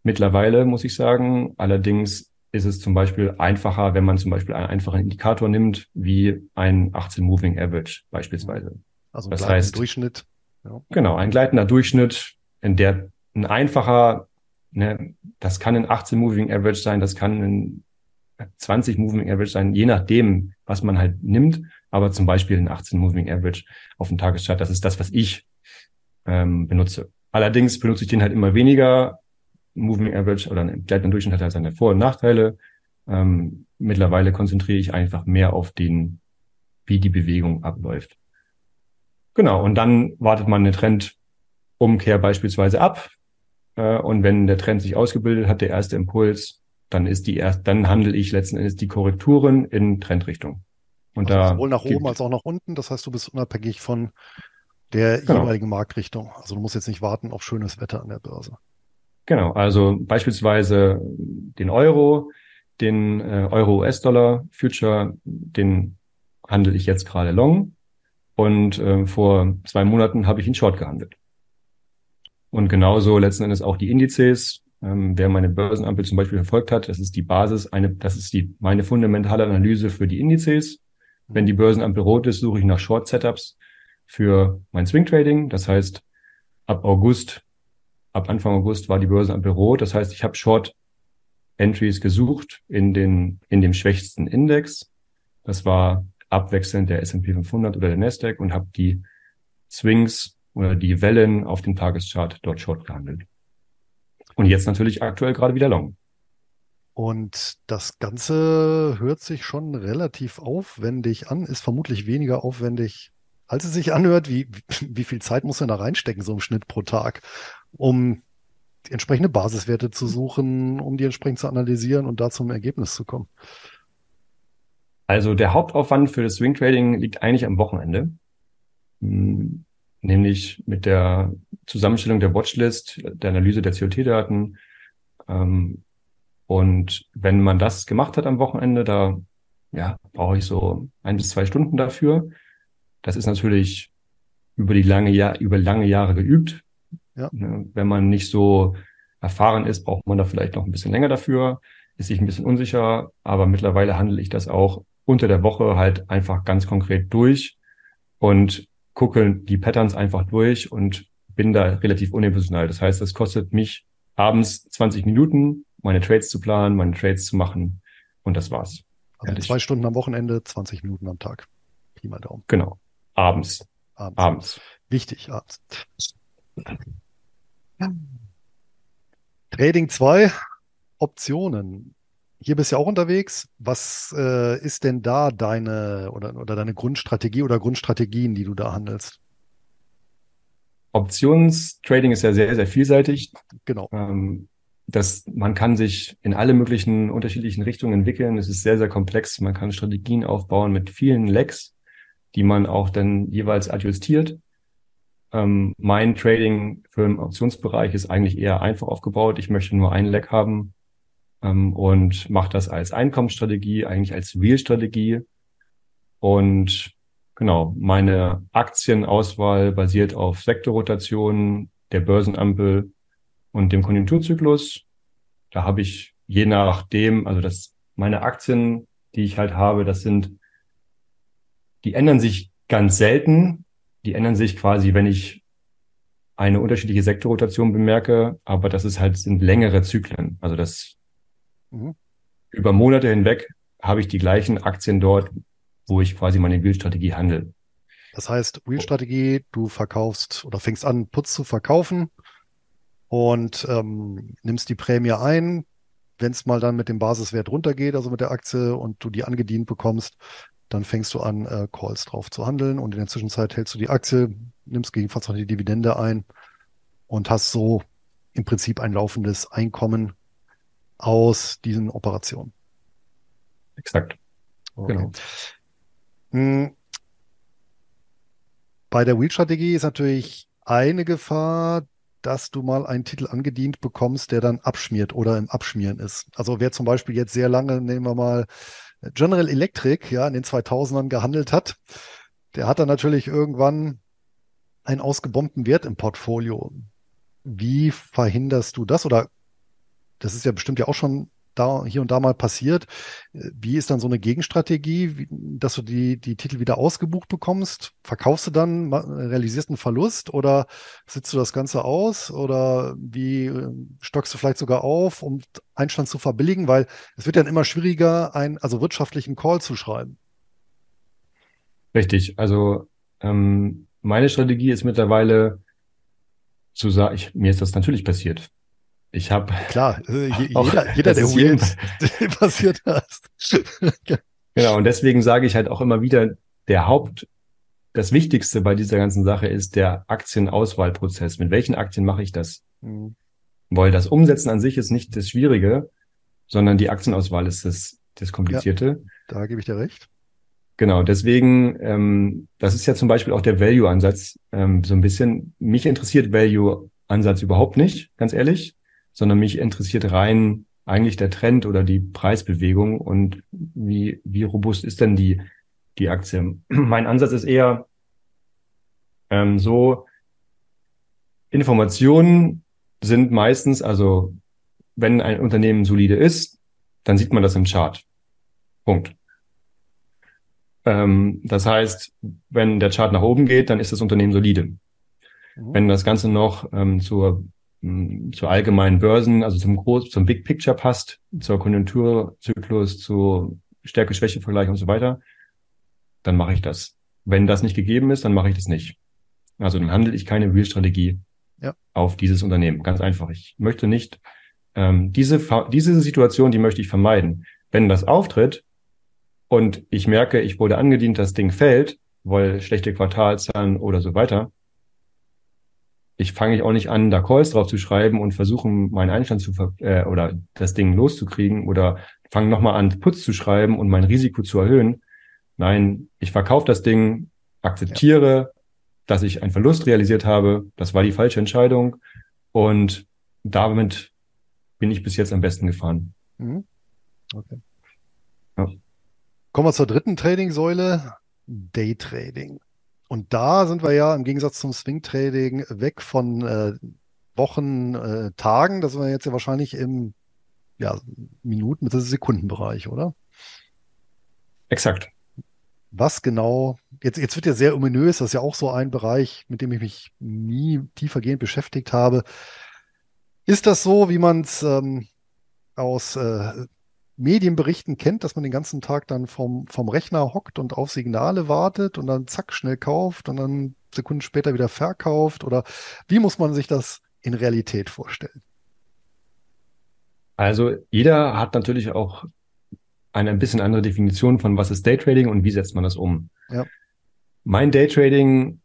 Mittlerweile muss ich sagen. Allerdings ist es zum Beispiel einfacher, wenn man zum Beispiel einen einfachen Indikator nimmt, wie ein 18 Moving Average beispielsweise. Also ein das heißt, Durchschnitt. Ja. Genau, ein gleitender Durchschnitt, in der ein einfacher, ne, das kann ein 18 Moving Average sein, das kann ein 20 Moving Average sein, je nachdem, was man halt nimmt. Aber zum Beispiel ein 18 Moving Average auf dem Tageschart, das ist das, was ich ähm, benutze. Allerdings benutze ich den halt immer weniger, Moving Average oder ein gleitender Durchschnitt hat halt seine Vor- und Nachteile. Ähm, mittlerweile konzentriere ich einfach mehr auf den, wie die Bewegung abläuft. Genau, und dann wartet man eine Trendumkehr beispielsweise ab. Äh, und wenn der Trend sich ausgebildet hat, der erste Impuls, dann ist die erst, dann handle ich letzten Endes die Korrekturen in Trendrichtung. Und also da sowohl nach oben als auch nach unten. Das heißt, du bist unabhängig von der genau. jeweiligen Marktrichtung. Also du musst jetzt nicht warten auf schönes Wetter an der Börse. Genau, also beispielsweise den Euro, den äh, Euro-US-Dollar Future, den handle ich jetzt gerade long und äh, vor zwei Monaten habe ich ihn short gehandelt. Und genauso letzten Endes auch die Indizes. Ähm, wer meine Börsenampel zum Beispiel verfolgt hat, das ist die Basis, eine, das ist die meine fundamentale Analyse für die Indizes. Wenn die Börsenampel rot ist, suche ich nach Short Setups für mein Swing Trading. Das heißt, ab August ab Anfang August war die Börse am Büro. Das heißt, ich habe Short Entries gesucht in den in dem schwächsten Index. Das war abwechselnd der S&P 500 oder der Nasdaq und habe die Swings oder die Wellen auf dem Tageschart dort Short gehandelt. Und jetzt natürlich aktuell gerade wieder Long. Und das Ganze hört sich schon relativ aufwendig an, ist vermutlich weniger aufwendig, als es sich anhört. Wie, wie viel Zeit muss man da reinstecken, so im Schnitt pro Tag? um die entsprechende Basiswerte zu suchen, um die entsprechend zu analysieren und da zum Ergebnis zu kommen? Also der Hauptaufwand für das Swing Trading liegt eigentlich am Wochenende, hm, nämlich mit der Zusammenstellung der Watchlist, der Analyse der COT-Daten. Ähm, und wenn man das gemacht hat am Wochenende, da ja, brauche ich so ein bis zwei Stunden dafür. Das ist natürlich über die lange Jahr, über lange Jahre geübt. Ja. Ne, wenn man nicht so erfahren ist, braucht man da vielleicht noch ein bisschen länger dafür, ist sich ein bisschen unsicher, aber mittlerweile handle ich das auch unter der Woche halt einfach ganz konkret durch und gucke die Patterns einfach durch und bin da relativ unemotional. Das heißt, es kostet mich abends 20 Minuten, meine Trades zu planen, meine Trades zu machen und das war's. Also zwei Stunden am Wochenende, 20 Minuten am Tag. Pi mal Daumen. Genau. Abends. Abends. abends. Wichtig, abends. Trading 2, Optionen. Hier bist du ja auch unterwegs. Was äh, ist denn da deine oder, oder deine Grundstrategie oder Grundstrategien, die du da handelst? Optionstrading ist ja sehr, sehr vielseitig. Genau. Ähm, das, man kann sich in alle möglichen unterschiedlichen Richtungen entwickeln. Es ist sehr, sehr komplex. Man kann Strategien aufbauen mit vielen Lecks, die man auch dann jeweils adjustiert. Ähm, mein Trading für den Optionsbereich ist eigentlich eher einfach aufgebaut. Ich möchte nur einen Leck haben ähm, und mache das als Einkommensstrategie, eigentlich als Real-Strategie. Und genau, meine Aktienauswahl basiert auf Sektorrotation, der Börsenampel und dem Konjunkturzyklus. Da habe ich je nachdem, also das, meine Aktien, die ich halt habe, das sind, die ändern sich ganz selten. Die ändern sich quasi, wenn ich eine unterschiedliche Sektorrotation bemerke, aber das ist halt, sind längere Zyklen. Also das mhm. über Monate hinweg habe ich die gleichen Aktien dort, wo ich quasi meine Wheel-Strategie handle. Das heißt, Wheel-Strategie, du verkaufst oder fängst an, Putz zu verkaufen und ähm, nimmst die Prämie ein. Wenn es mal dann mit dem Basiswert runtergeht, also mit der Aktie und du die angedient bekommst, dann fängst du an, äh, Calls drauf zu handeln und in der Zwischenzeit hältst du die Aktie, nimmst gegebenenfalls noch die Dividende ein und hast so im Prinzip ein laufendes Einkommen aus diesen Operationen. Exakt. Okay. Genau. Hm. Bei der Wheel-Strategie ist natürlich eine Gefahr, dass du mal einen Titel angedient bekommst, der dann abschmiert oder im Abschmieren ist. Also wer zum Beispiel jetzt sehr lange, nehmen wir mal General Electric, ja, in den 2000ern gehandelt hat, der hat dann natürlich irgendwann einen ausgebombten Wert im Portfolio. Wie verhinderst du das? Oder das ist ja bestimmt ja auch schon da hier und da mal passiert. Wie ist dann so eine Gegenstrategie, wie, dass du die, die Titel wieder ausgebucht bekommst? Verkaufst du dann, realisierst einen Verlust oder sitzt du das Ganze aus oder wie äh, stockst du vielleicht sogar auf, um Einstand zu verbilligen? Weil es wird dann immer schwieriger, einen, also wirtschaftlichen Call zu schreiben. Richtig. Also ähm, meine Strategie ist mittlerweile zu sagen, ich, mir ist das natürlich passiert. Ich habe klar äh, *laughs* jeder, jeder der Wheels *laughs* passiert hast. *laughs* genau und deswegen sage ich halt auch immer wieder, der Haupt, das Wichtigste bei dieser ganzen Sache ist der Aktienauswahlprozess. Mit welchen Aktien mache ich das? Mhm. Weil das Umsetzen an sich ist nicht das Schwierige, sondern die Aktienauswahl ist das, das Komplizierte. Ja, da gebe ich dir recht. Genau, deswegen, ähm, das ist ja zum Beispiel auch der Value-Ansatz ähm, so ein bisschen. Mich interessiert Value-Ansatz überhaupt nicht, ganz ehrlich sondern mich interessiert rein eigentlich der Trend oder die Preisbewegung und wie, wie robust ist denn die, die Aktie. *clears throat* Mein Ansatz ist eher ähm, so, Informationen sind meistens, also wenn ein Unternehmen solide ist, dann sieht man das im Chart. Punkt. Ähm, das heißt, wenn der Chart nach oben geht, dann ist das Unternehmen solide. Mhm. Wenn das Ganze noch ähm, zur zur allgemeinen Börsen, also zum Groß, zum Big Picture passt, zur Konjunkturzyklus, zu Stärke-Schwäche-Vergleich und so weiter, dann mache ich das. Wenn das nicht gegeben ist, dann mache ich das nicht. Also dann handle ich keine Real-Strategie ja. auf dieses Unternehmen. Ganz einfach. Ich möchte nicht ähm, diese diese Situation, die möchte ich vermeiden. Wenn das auftritt und ich merke, ich wurde angedient, das Ding fällt, weil schlechte Quartalzahlen oder so weiter, ich fange ich auch nicht an, da Calls drauf zu schreiben und versuchen, meinen Einstand zu ver äh, oder das Ding loszukriegen oder fange nochmal an, Putz zu schreiben und mein Risiko zu erhöhen. Nein, ich verkaufe das Ding, akzeptiere, ja. dass ich einen Verlust realisiert habe. Das war die falsche Entscheidung. Und damit bin ich bis jetzt am besten gefahren. Mhm. Okay. Ja. Kommen wir zur dritten Trading-Säule, Daytrading. Und da sind wir ja im Gegensatz zum Swing Trading weg von äh, Wochen, äh, Tagen. Das sind wir jetzt ja wahrscheinlich im ja, Minuten- bzw. Sekundenbereich, oder? Exakt. Was genau, jetzt, jetzt wird ja sehr ominös, das ist ja auch so ein Bereich, mit dem ich mich nie tiefergehend beschäftigt habe. Ist das so, wie man es ähm, aus äh, Medienberichten kennt, dass man den ganzen Tag dann vom, vom Rechner hockt und auf Signale wartet und dann zack schnell kauft und dann Sekunden später wieder verkauft? Oder wie muss man sich das in Realität vorstellen? Also jeder hat natürlich auch eine ein bisschen andere Definition von was ist Daytrading und wie setzt man das um. Ja. Mein Daytrading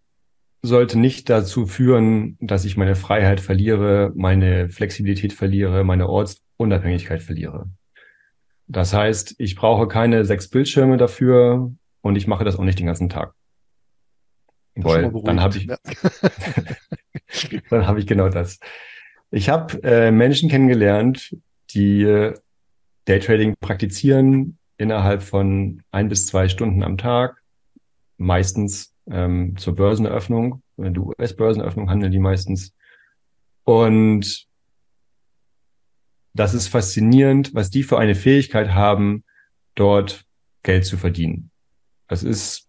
sollte nicht dazu führen, dass ich meine Freiheit verliere, meine Flexibilität verliere, meine Ortsunabhängigkeit verliere. Das heißt, ich brauche keine sechs Bildschirme dafür und ich mache das auch nicht den ganzen Tag. Weil dann habe ich, ja. *laughs* dann habe ich genau das. Ich habe äh, Menschen kennengelernt, die äh, Daytrading praktizieren innerhalb von ein bis zwei Stunden am Tag, meistens ähm, zur Börseneröffnung. In der US-Börseneröffnung handeln die meistens. Und das ist faszinierend, was die für eine Fähigkeit haben, dort Geld zu verdienen. Das ist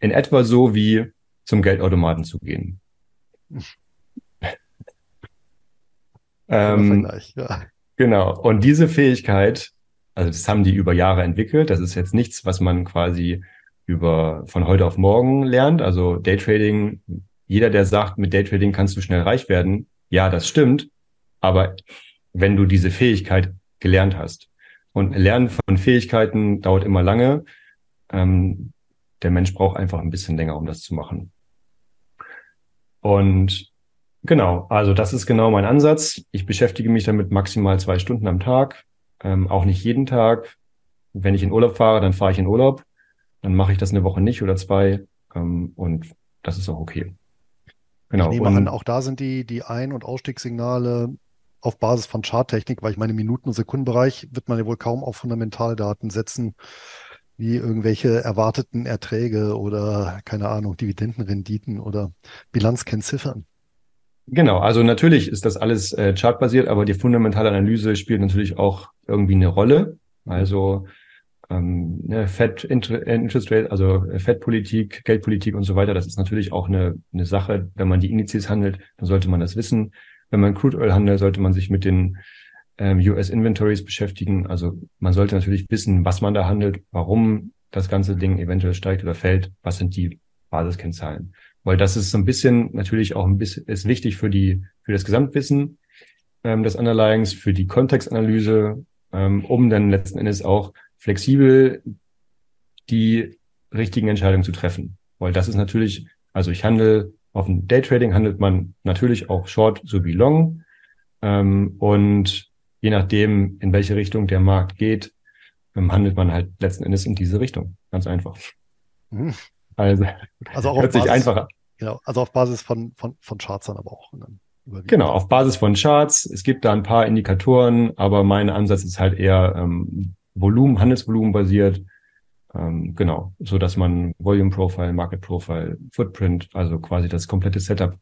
in etwa so wie zum Geldautomaten zu gehen. *laughs* ähm, ja. Genau. Und diese Fähigkeit, also das haben die über Jahre entwickelt. Das ist jetzt nichts, was man quasi über von heute auf morgen lernt. Also Daytrading, jeder, der sagt, mit Daytrading kannst du schnell reich werden, ja, das stimmt. Aber wenn du diese Fähigkeit gelernt hast. Und Lernen von Fähigkeiten dauert immer lange. Ähm, der Mensch braucht einfach ein bisschen länger, um das zu machen. Und genau, also das ist genau mein Ansatz. Ich beschäftige mich damit maximal zwei Stunden am Tag, ähm, auch nicht jeden Tag. Wenn ich in Urlaub fahre, dann fahre ich in Urlaub. Dann mache ich das eine Woche nicht oder zwei. Ähm, und das ist auch okay. Genau. Ich nehme an, auch da sind die, die Ein- und Ausstiegssignale auf Basis von Charttechnik, weil ich meine, Minuten- und Sekundenbereich wird man ja wohl kaum auf Fundamentaldaten setzen, wie irgendwelche erwarteten Erträge oder, keine Ahnung, Dividendenrenditen oder Bilanzkennziffern. Genau, also natürlich ist das alles äh, chartbasiert, aber die fundamentale Analyse spielt natürlich auch irgendwie eine Rolle. Also ähm, ne, Fed Interest Rate, also Fed-Politik, Geldpolitik und so weiter, das ist natürlich auch eine, eine Sache. Wenn man die Indizes handelt, dann sollte man das wissen. Wenn man Crude Oil handelt, sollte man sich mit den ähm, US Inventories beschäftigen. Also man sollte natürlich wissen, was man da handelt, warum das ganze Ding eventuell steigt oder fällt, was sind die Basiskennzahlen. Weil das ist so ein bisschen natürlich auch ein bisschen ist wichtig für die für das Gesamtwissen ähm, des Underlyings, für die Kontextanalyse, ähm, um dann letzten Endes auch flexibel die richtigen Entscheidungen zu treffen. Weil das ist natürlich, also ich handle auf dem Daytrading handelt man natürlich auch Short sowie Long. Ähm, und je nachdem, in welche Richtung der Markt geht, ähm, handelt man halt letzten Endes in diese Richtung. Ganz einfach. Mhm. Also, also auch hört sich einfacher. Genau, also auf Basis von, von, von Charts dann aber auch. Dann genau, auf Basis von Charts. Es gibt da ein paar Indikatoren, aber mein Ansatz ist halt eher ähm, Volumen, Handelsvolumen basiert ähm, genau, so dass man Volume Profile, Market Profile, Footprint, also quasi das komplette Setup,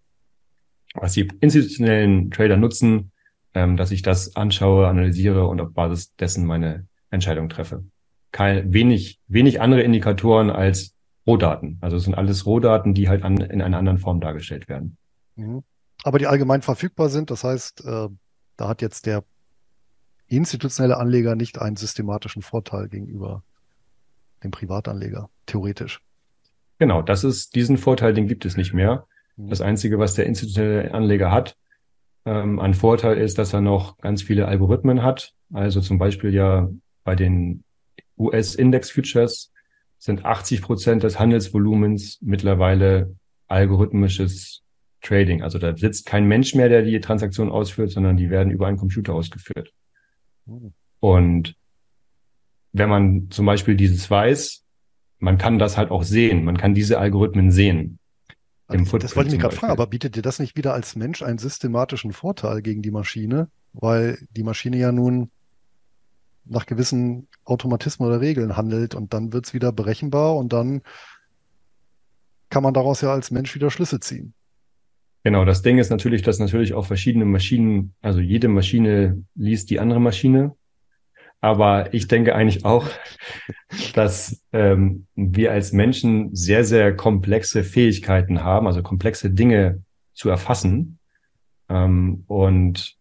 was die institutionellen Trader nutzen, ähm, dass ich das anschaue, analysiere und auf Basis dessen meine Entscheidung treffe. Kein, wenig, wenig andere Indikatoren als Rohdaten. Also es sind alles Rohdaten, die halt an, in einer anderen Form dargestellt werden. Mhm. Aber die allgemein verfügbar sind, das heißt, äh, da hat jetzt der institutionelle Anleger nicht einen systematischen Vorteil gegenüber dem Privatanleger, theoretisch. Genau, das ist, diesen Vorteil, den gibt es nicht mehr. Mhm. Das Einzige, was der institutionelle Anleger hat, ähm, an Vorteil ist, dass er noch ganz viele Algorithmen hat. Also zum Beispiel ja bei den US-Index-Futures sind 80 Prozent des Handelsvolumens mittlerweile algorithmisches Trading. Also da sitzt kein Mensch mehr, der die Transaktion ausführt, sondern die werden über einen Computer ausgeführt. Mhm. Und wenn man zum Beispiel dieses weiß, man kann das halt auch sehen. Man kann diese Algorithmen sehen. Also, das wollte ich mich gerade fragen, aber bietet dir das nicht wieder als Mensch einen systematischen Vorteil gegen die Maschine? Weil die Maschine ja nun nach gewissen Automatismen oder Regeln handelt und dann wird's wieder berechenbar und dann kann man daraus ja als Mensch wieder Schlüsse ziehen. Genau, das Ding ist natürlich, dass natürlich auch verschiedene Maschinen, also jede Maschine liest die andere Maschine aber ich denke eigentlich auch, dass ähm, wir als Menschen sehr, sehr komplexe Fähigkeiten haben, also komplexe Dinge zu erfassen. Ähm, und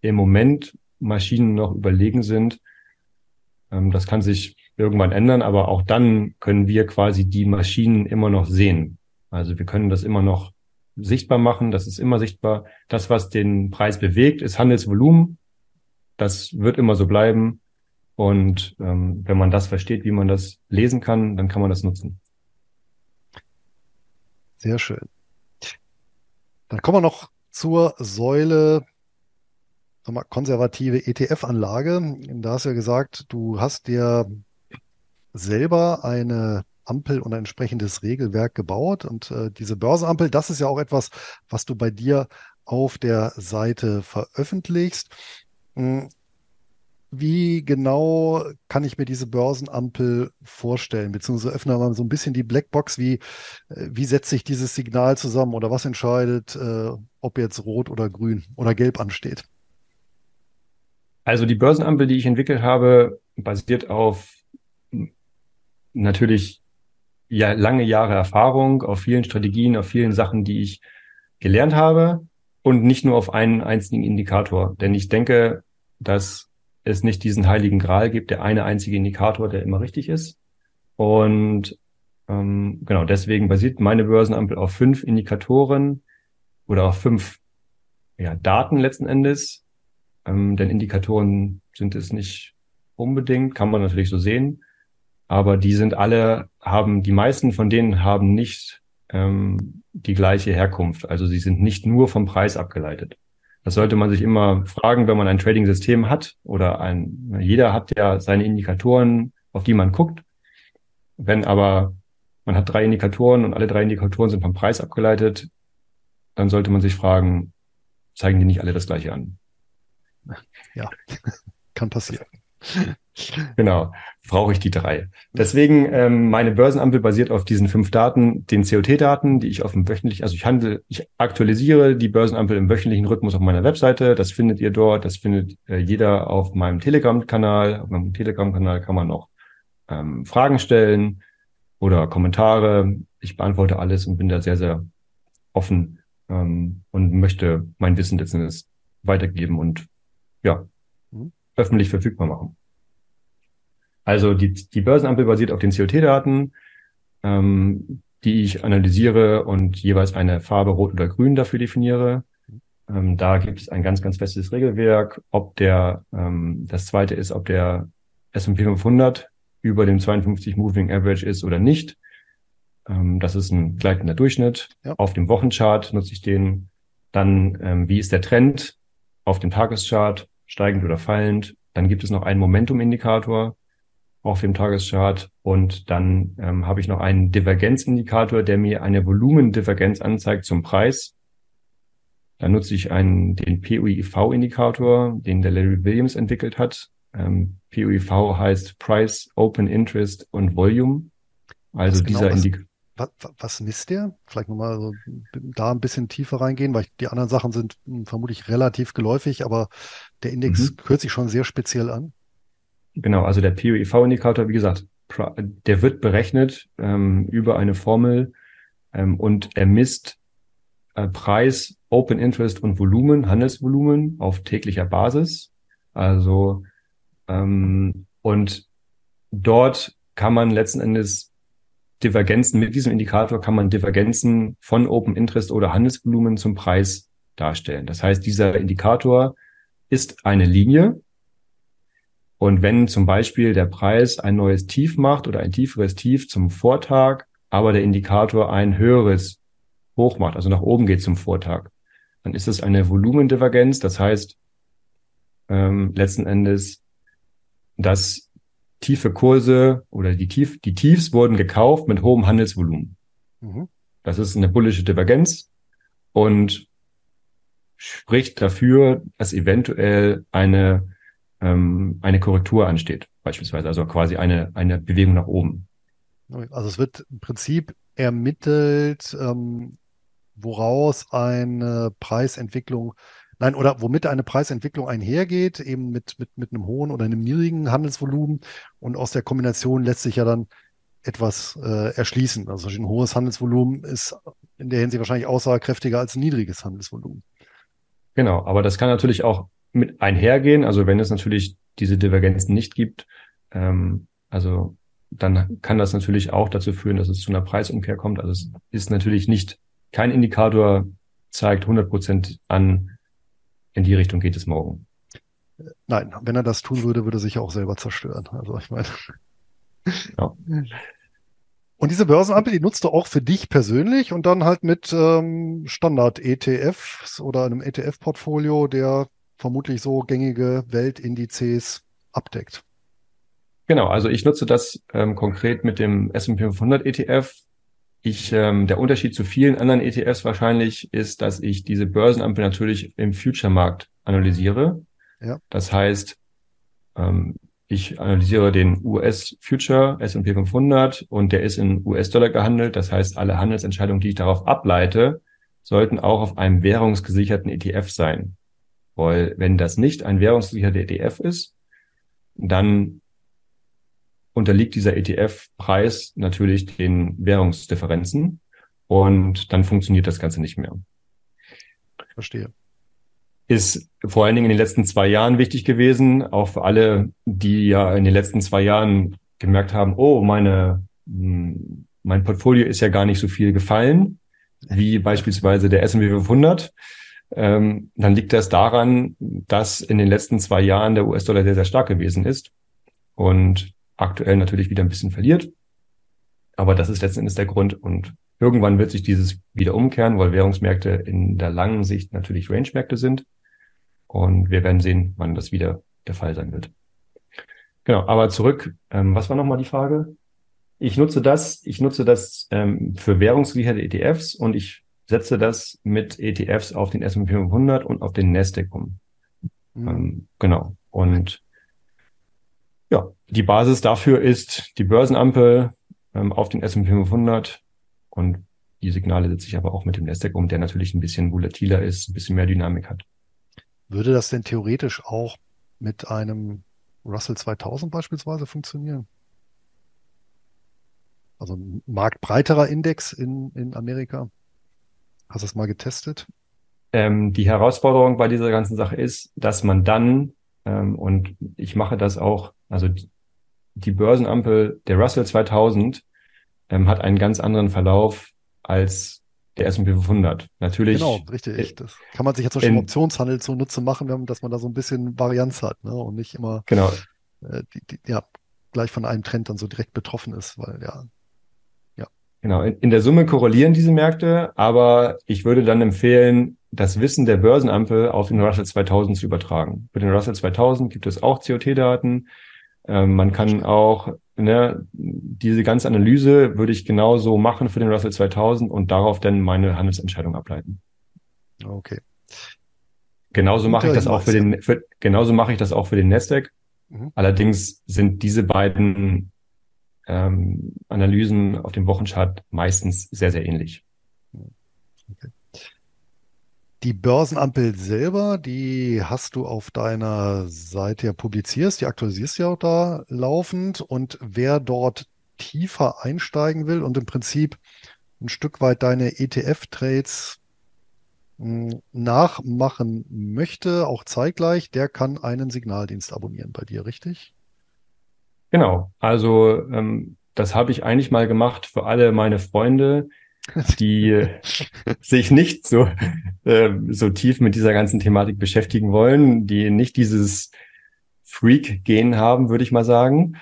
im Moment Maschinen noch überlegen sind. Ähm, das kann sich irgendwann ändern, aber auch dann können wir quasi die Maschinen immer noch sehen. Also wir können das immer noch sichtbar machen, das ist immer sichtbar. Das, was den Preis bewegt, ist Handelsvolumen das wird immer so bleiben. Und ähm, wenn man das versteht, wie man das lesen kann, dann kann man das nutzen. Sehr schön. Dann kommen wir noch zur Säule mal, konservative ETF-Anlage. Da hast du ja gesagt, du hast dir selber eine Ampel und ein entsprechendes Regelwerk gebaut. Und äh, diese Börseampel, das ist ja auch etwas, was du bei dir auf der Seite veröffentlichst. Hm, wie genau kann ich mir diese Börsenampel vorstellen? Beziehungsweise öffne mal so ein bisschen die Blackbox. Wie, äh, wie setzt sich dieses Signal zusammen oder was entscheidet, äh, ob jetzt rot oder grün oder gelb ansteht? Also die Börsenampel, die ich entwickelt habe, basiert auf natürlich ja, lange Jahre Erfahrung, auf vielen Strategien, auf vielen Sachen, die ich gelernt habe und nicht nur auf einen einzigen Indikator. Denn ich denke, dass es nicht diesen heiligen Gral gibt, der eine einzige Indikator, der immer richtig ist. Und ähm, genau deswegen basiert meine Börsenampel auf fünf Indikatoren oder auf fünf ja, Daten letzten Endes. Ähm, denn Indikatoren sind es nicht unbedingt, kann man natürlich so sehen. Aber die sind alle, haben, die meisten von denen haben nicht ähm, die gleiche Herkunft. Also sie sind nicht nur vom Preis abgeleitet. Das sollte man sich immer fragen, wenn man ein Trading-System hat oder ein, jeder hat ja seine Indikatoren, auf die man guckt. Wenn aber man hat drei Indikatoren und alle drei Indikatoren sind vom Preis abgeleitet, dann sollte man sich fragen, zeigen die nicht alle das gleiche an? Ja, *laughs* kann passieren. Genau, brauche ich die drei. Deswegen ähm, meine Börsenampel basiert auf diesen fünf Daten, den COT-Daten, die ich auf dem wöchentlichen, also ich handle, ich aktualisiere die Börsenampel im wöchentlichen Rhythmus auf meiner Webseite. Das findet ihr dort, das findet äh, jeder auf meinem Telegram-Kanal. Auf meinem Telegram-Kanal kann man noch ähm, Fragen stellen oder Kommentare. Ich beantworte alles und bin da sehr, sehr offen ähm, und möchte mein Wissen letztendlich weitergeben und ja, mhm. öffentlich verfügbar machen. Also die, die Börsenampel basiert auf den COT-Daten, ähm, die ich analysiere und jeweils eine Farbe Rot oder Grün dafür definiere. Ähm, da gibt es ein ganz, ganz festes Regelwerk. Ob der, ähm, das zweite ist, ob der S&P 500 über dem 52 Moving Average ist oder nicht. Ähm, das ist ein gleitender Durchschnitt. Ja. Auf dem Wochenchart nutze ich den. Dann, ähm, wie ist der Trend auf dem Tageschart, steigend oder fallend? Dann gibt es noch einen Momentum-Indikator auf dem Tageschart. Und dann ähm, habe ich noch einen Divergenzindikator, der mir eine Volumendivergenz anzeigt zum Preis. Dann nutze ich einen, den PUIV-Indikator, den der Larry Williams entwickelt hat. Ähm, PUIV heißt Price, Open Interest und Volume. Also genau dieser Indikator. Was, was misst der? Vielleicht nochmal so da ein bisschen tiefer reingehen, weil die anderen Sachen sind hm, vermutlich relativ geläufig, aber der Index mhm. hört sich schon sehr speziell an. Genau, also der POEV-Indikator, wie gesagt, der wird berechnet ähm, über eine Formel ähm, und er misst äh, Preis, Open Interest und Volumen, Handelsvolumen auf täglicher Basis. Also ähm, und dort kann man letzten Endes Divergenzen, mit diesem Indikator kann man Divergenzen von Open Interest oder Handelsvolumen zum Preis darstellen. Das heißt, dieser Indikator ist eine Linie, und wenn zum Beispiel der Preis ein neues Tief macht oder ein tieferes Tief zum Vortag, aber der Indikator ein höheres Hoch macht, also nach oben geht zum Vortag, dann ist es eine Volumendivergenz. Das heißt, ähm, letzten Endes, dass tiefe Kurse oder die, Tief, die Tiefs wurden gekauft mit hohem Handelsvolumen. Mhm. Das ist eine bullische Divergenz und spricht dafür, dass eventuell eine ähm, eine Korrektur ansteht, beispielsweise, also quasi eine, eine Bewegung nach oben. Also es wird im Prinzip ermittelt, ähm, woraus eine Preisentwicklung, nein, oder womit eine Preisentwicklung einhergeht, eben mit, mit, mit einem hohen oder einem niedrigen Handelsvolumen. Und aus der Kombination lässt sich ja dann etwas äh, erschließen. Also ein hohes Handelsvolumen ist in der Hinsicht wahrscheinlich aussagekräftiger als ein niedriges Handelsvolumen. Genau, aber das kann natürlich auch mit einhergehen. Also wenn es natürlich diese Divergenzen nicht gibt, ähm, also dann kann das natürlich auch dazu führen, dass es zu einer Preisumkehr kommt. Also es ist natürlich nicht, kein Indikator zeigt 100 Prozent an, in die Richtung geht es morgen. Nein, wenn er das tun würde, würde er sich auch selber zerstören. Also ich meine. Ja. Und diese Börsenampel, die nutzt du auch für dich persönlich und dann halt mit ähm, Standard-ETFs oder einem ETF-Portfolio, der vermutlich so gängige Weltindizes abdeckt. Genau, also ich nutze das ähm, konkret mit dem S&P 500 ETF. Ich, ähm, der Unterschied zu vielen anderen ETFs wahrscheinlich ist, dass ich diese Börsenampel natürlich im Future-Markt analysiere. Ja. Das heißt, ähm, ich analysiere den US Future S&P 500 und der ist in US-Dollar gehandelt. Das heißt, alle Handelsentscheidungen, die ich darauf ableite, sollten auch auf einem währungsgesicherten ETF sein. Weil wenn das nicht ein währungsgesicherter ETF ist, dann unterliegt dieser ETF-Preis natürlich den Währungsdifferenzen und dann funktioniert das Ganze nicht mehr. Verstehe. Ist vor allen Dingen in den letzten zwei Jahren wichtig gewesen, auch für alle, die ja in den letzten zwei Jahren gemerkt haben, oh, meine, hm, mein Portfolio ist ja gar nicht so viel gefallen, wie *laughs* beispielsweise der S&P 500. Ähm, dann liegt das daran, dass in den letzten zwei Jahren der US-Dollar sehr, sehr stark gewesen ist und aktuell natürlich wieder ein bisschen verliert. Aber das ist letzten Endes der Grund und irgendwann wird sich dieses wieder umkehren, weil Währungsmärkte in der langen Sicht natürlich Range-Märkte sind. Und wir werden sehen, wann das wieder der Fall sein wird. Genau, aber zurück, ähm, was war nochmal die Frage? Ich nutze das, ich nutze das ähm, für währungsgesicherte ETFs und ich setze das mit ETFs auf den S&P 500 und auf den Nasdaq um. Mhm. Ähm, genau. Und ja, die Basis dafür ist die Börsenampel ähm, auf den S&P 500 und die Signale setze ich aber auch mit dem Nasdaq um, der natürlich ein bisschen volatiler ist, ein bisschen mehr Dynamik hat. Würde das denn theoretisch auch mit einem Russell 2000 beispielsweise funktionieren? Also ein marktbreiterer Index in, in Amerika. Hast du das mal getestet? Ähm, die Herausforderung bei dieser ganzen Sache ist, dass man dann, ähm, und ich mache das auch, also die Börsenampel der Russell 2000 ähm, hat einen ganz anderen Verlauf als der S&P 500. Natürlich. Genau, richtig. Das kann man sich jetzt zum im Optionshandel zunutze machen, dass man da so ein bisschen Varianz hat ne? und nicht immer genau. äh, die, die, ja, gleich von einem Trend dann so direkt betroffen ist, weil ja. Genau, in, in der Summe korrelieren diese Märkte, aber ich würde dann empfehlen, das Wissen der Börsenampel auf den Russell 2000 zu übertragen. Für den Russell 2000 gibt es auch COT-Daten. Ähm, man kann auch ne, diese ganze Analyse würde ich genauso machen für den Russell 2000 und darauf dann meine Handelsentscheidung ableiten. Okay. Genauso mache ich das auch für den, für, genauso mache ich das auch für den Nasdaq. Mhm. Allerdings sind diese beiden ähm, Analysen auf dem Wochenchart meistens sehr, sehr ähnlich. Die Börsenampel selber, die hast du auf deiner Seite ja publizierst, die aktualisierst ja auch da laufend. Und wer dort tiefer einsteigen will und im Prinzip ein Stück weit deine ETF-Trades hm, nachmachen möchte, auch zeitgleich, der kann einen Signaldienst abonnieren bei dir, richtig? Genau. Also ähm, das habe ich eigentlich mal gemacht für alle meine Freunde, die *laughs* sich nicht so, äh, so tief mit dieser ganzen Thematik beschäftigen wollen, die nicht dieses Freak-Gen haben, würde ich mal sagen,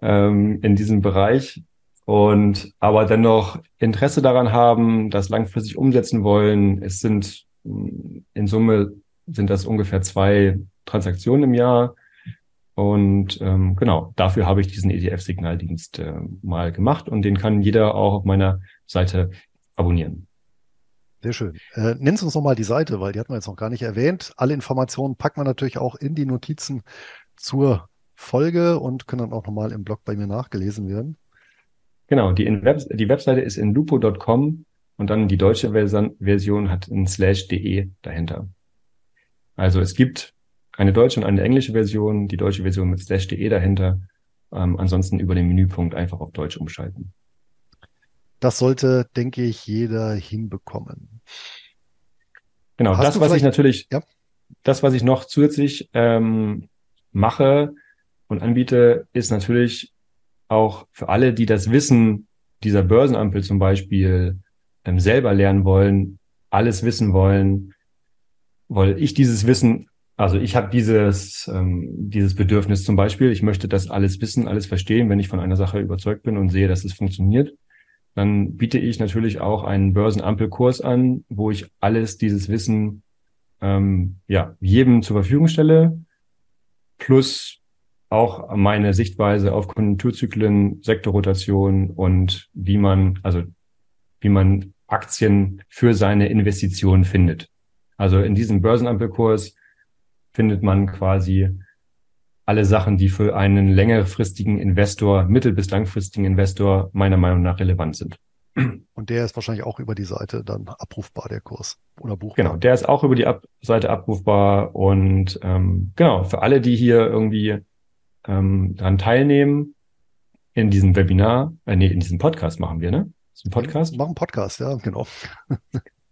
ähm, in diesem Bereich und aber dennoch Interesse daran haben, das langfristig umsetzen wollen. Es sind in Summe sind das ungefähr zwei Transaktionen im Jahr. Und ähm, genau, dafür habe ich diesen ETF-Signaldienst äh, mal gemacht und den kann jeder auch auf meiner Seite abonnieren. Sehr schön. Äh, nennst uns nochmal die Seite, weil die hatten wir jetzt noch gar nicht erwähnt. Alle Informationen packen wir natürlich auch in die Notizen zur Folge und können dann auch nochmal im Blog bei mir nachgelesen werden. Genau, die, Web die Webseite ist in lupo.com und dann die deutsche Version hat ein slash de dahinter. Also es gibt eine deutsche und eine englische Version, die deutsche Version mit slash de dahinter. Ähm, ansonsten über den Menüpunkt einfach auf Deutsch umschalten. Das sollte, denke ich, jeder hinbekommen. Genau, Hast das, was ich natürlich, ja? das, was ich noch zusätzlich ähm, mache und anbiete, ist natürlich auch für alle, die das Wissen dieser Börsenampel zum Beispiel ähm, selber lernen wollen, alles wissen wollen, weil ich dieses Wissen, also ich habe dieses, ähm, dieses Bedürfnis zum Beispiel, ich möchte das alles wissen, alles verstehen, wenn ich von einer Sache überzeugt bin und sehe, dass es funktioniert dann biete ich natürlich auch einen Börsenampelkurs an, wo ich alles dieses Wissen ähm, ja jedem zur Verfügung stelle, plus auch meine Sichtweise auf Konjunkturzyklen, Sektorrotation und wie man also wie man Aktien für seine Investitionen findet. Also in diesem Börsenampelkurs findet man quasi alle Sachen, die für einen längerfristigen Investor, mittel- bis langfristigen Investor meiner Meinung nach relevant sind. Und der ist wahrscheinlich auch über die Seite dann abrufbar, der Kurs oder buchbar. Genau, der ist auch über die Ab Seite abrufbar und ähm, genau, für alle, die hier irgendwie ähm, daran teilnehmen, in diesem Webinar, äh, nee, in diesem Podcast machen wir, ne? Das ist ein Podcast? Wir machen Podcast, ja, genau.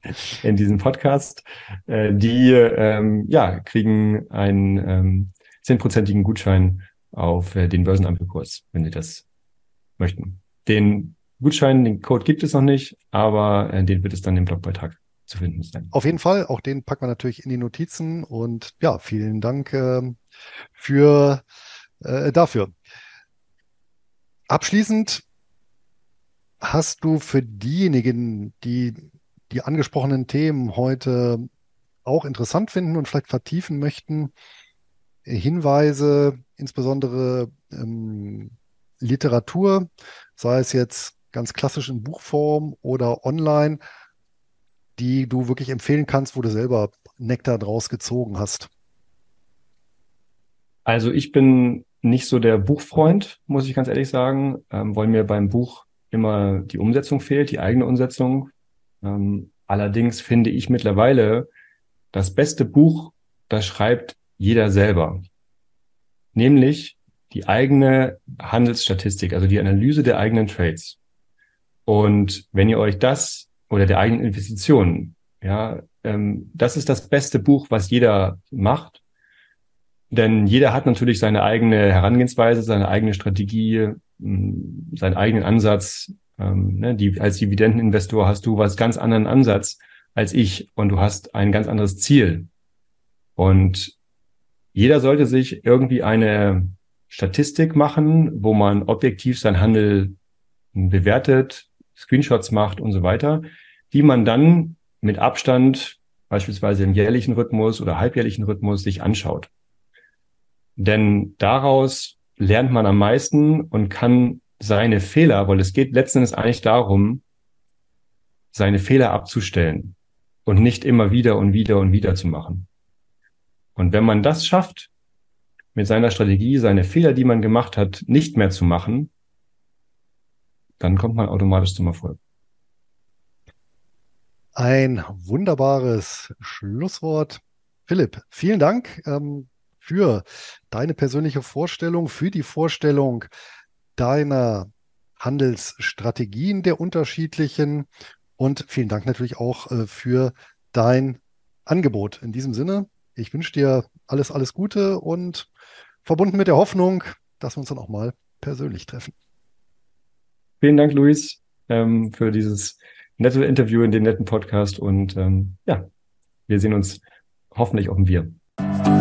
*laughs* in diesem Podcast, äh, die ähm, ja, kriegen einen ähm, Gutschein auf äh, den Börsenampelkurs, wenn sie das möchten. Den Gutschein, den Code gibt es noch nicht, aber äh, den wird es dann im Blogbeitrag zu finden sein. Auf jeden Fall, auch den packen wir natürlich in die Notizen und ja, vielen Dank äh, für äh, dafür. Abschließend hast du für diejenigen, die die angesprochenen Themen heute auch interessant finden und vielleicht vertiefen möchten, Hinweise, insbesondere ähm, Literatur, sei es jetzt ganz klassisch in Buchform oder online, die du wirklich empfehlen kannst, wo du selber Nektar draus gezogen hast? Also ich bin nicht so der Buchfreund, muss ich ganz ehrlich sagen, ähm, weil mir beim Buch immer die Umsetzung fehlt, die eigene Umsetzung. Ähm, allerdings finde ich mittlerweile das beste Buch, das schreibt jeder selber. Nämlich die eigene Handelsstatistik, also die Analyse der eigenen Trades. Und wenn ihr euch das oder der eigenen Investitionen, ja, ähm, das ist das beste Buch, was jeder macht. Denn jeder hat natürlich seine eigene Herangehensweise, seine eigene Strategie, seinen eigenen Ansatz. Ähm, ne, die, als Dividendeninvestor hast du was ganz anderen Ansatz als ich und du hast ein ganz anderes Ziel. Und jeder sollte sich irgendwie eine Statistik machen, wo man objektiv sein Handel bewertet, Screenshots macht und so weiter, die man dann mit Abstand, beispielsweise im jährlichen Rhythmus oder halbjährlichen Rhythmus, sich anschaut. Denn daraus lernt man am meisten und kann seine Fehler, weil es geht letztendlich eigentlich darum, seine Fehler abzustellen und nicht immer wieder und wieder und wieder zu machen. Und wenn man das schafft, mit seiner Strategie seine Fehler, die man gemacht hat, nicht mehr zu machen, dann kommt man automatisch zum Erfolg. Ein wunderbares Schlusswort. Philipp, vielen Dank. Ähm, für deine persönliche Vorstellung, für die Vorstellung deiner Handelsstrategien der unterschiedlichen und vielen Dank natürlich auch äh, für dein Angebot. In diesem Sinne, ich wünsche dir alles, alles Gute und verbunden mit der Hoffnung, dass wir uns dann auch mal persönlich treffen. Vielen Dank, Luis, ähm, für dieses nette Interview in dem netten Podcast und ähm, ja, wir sehen uns hoffentlich auf dem Wir.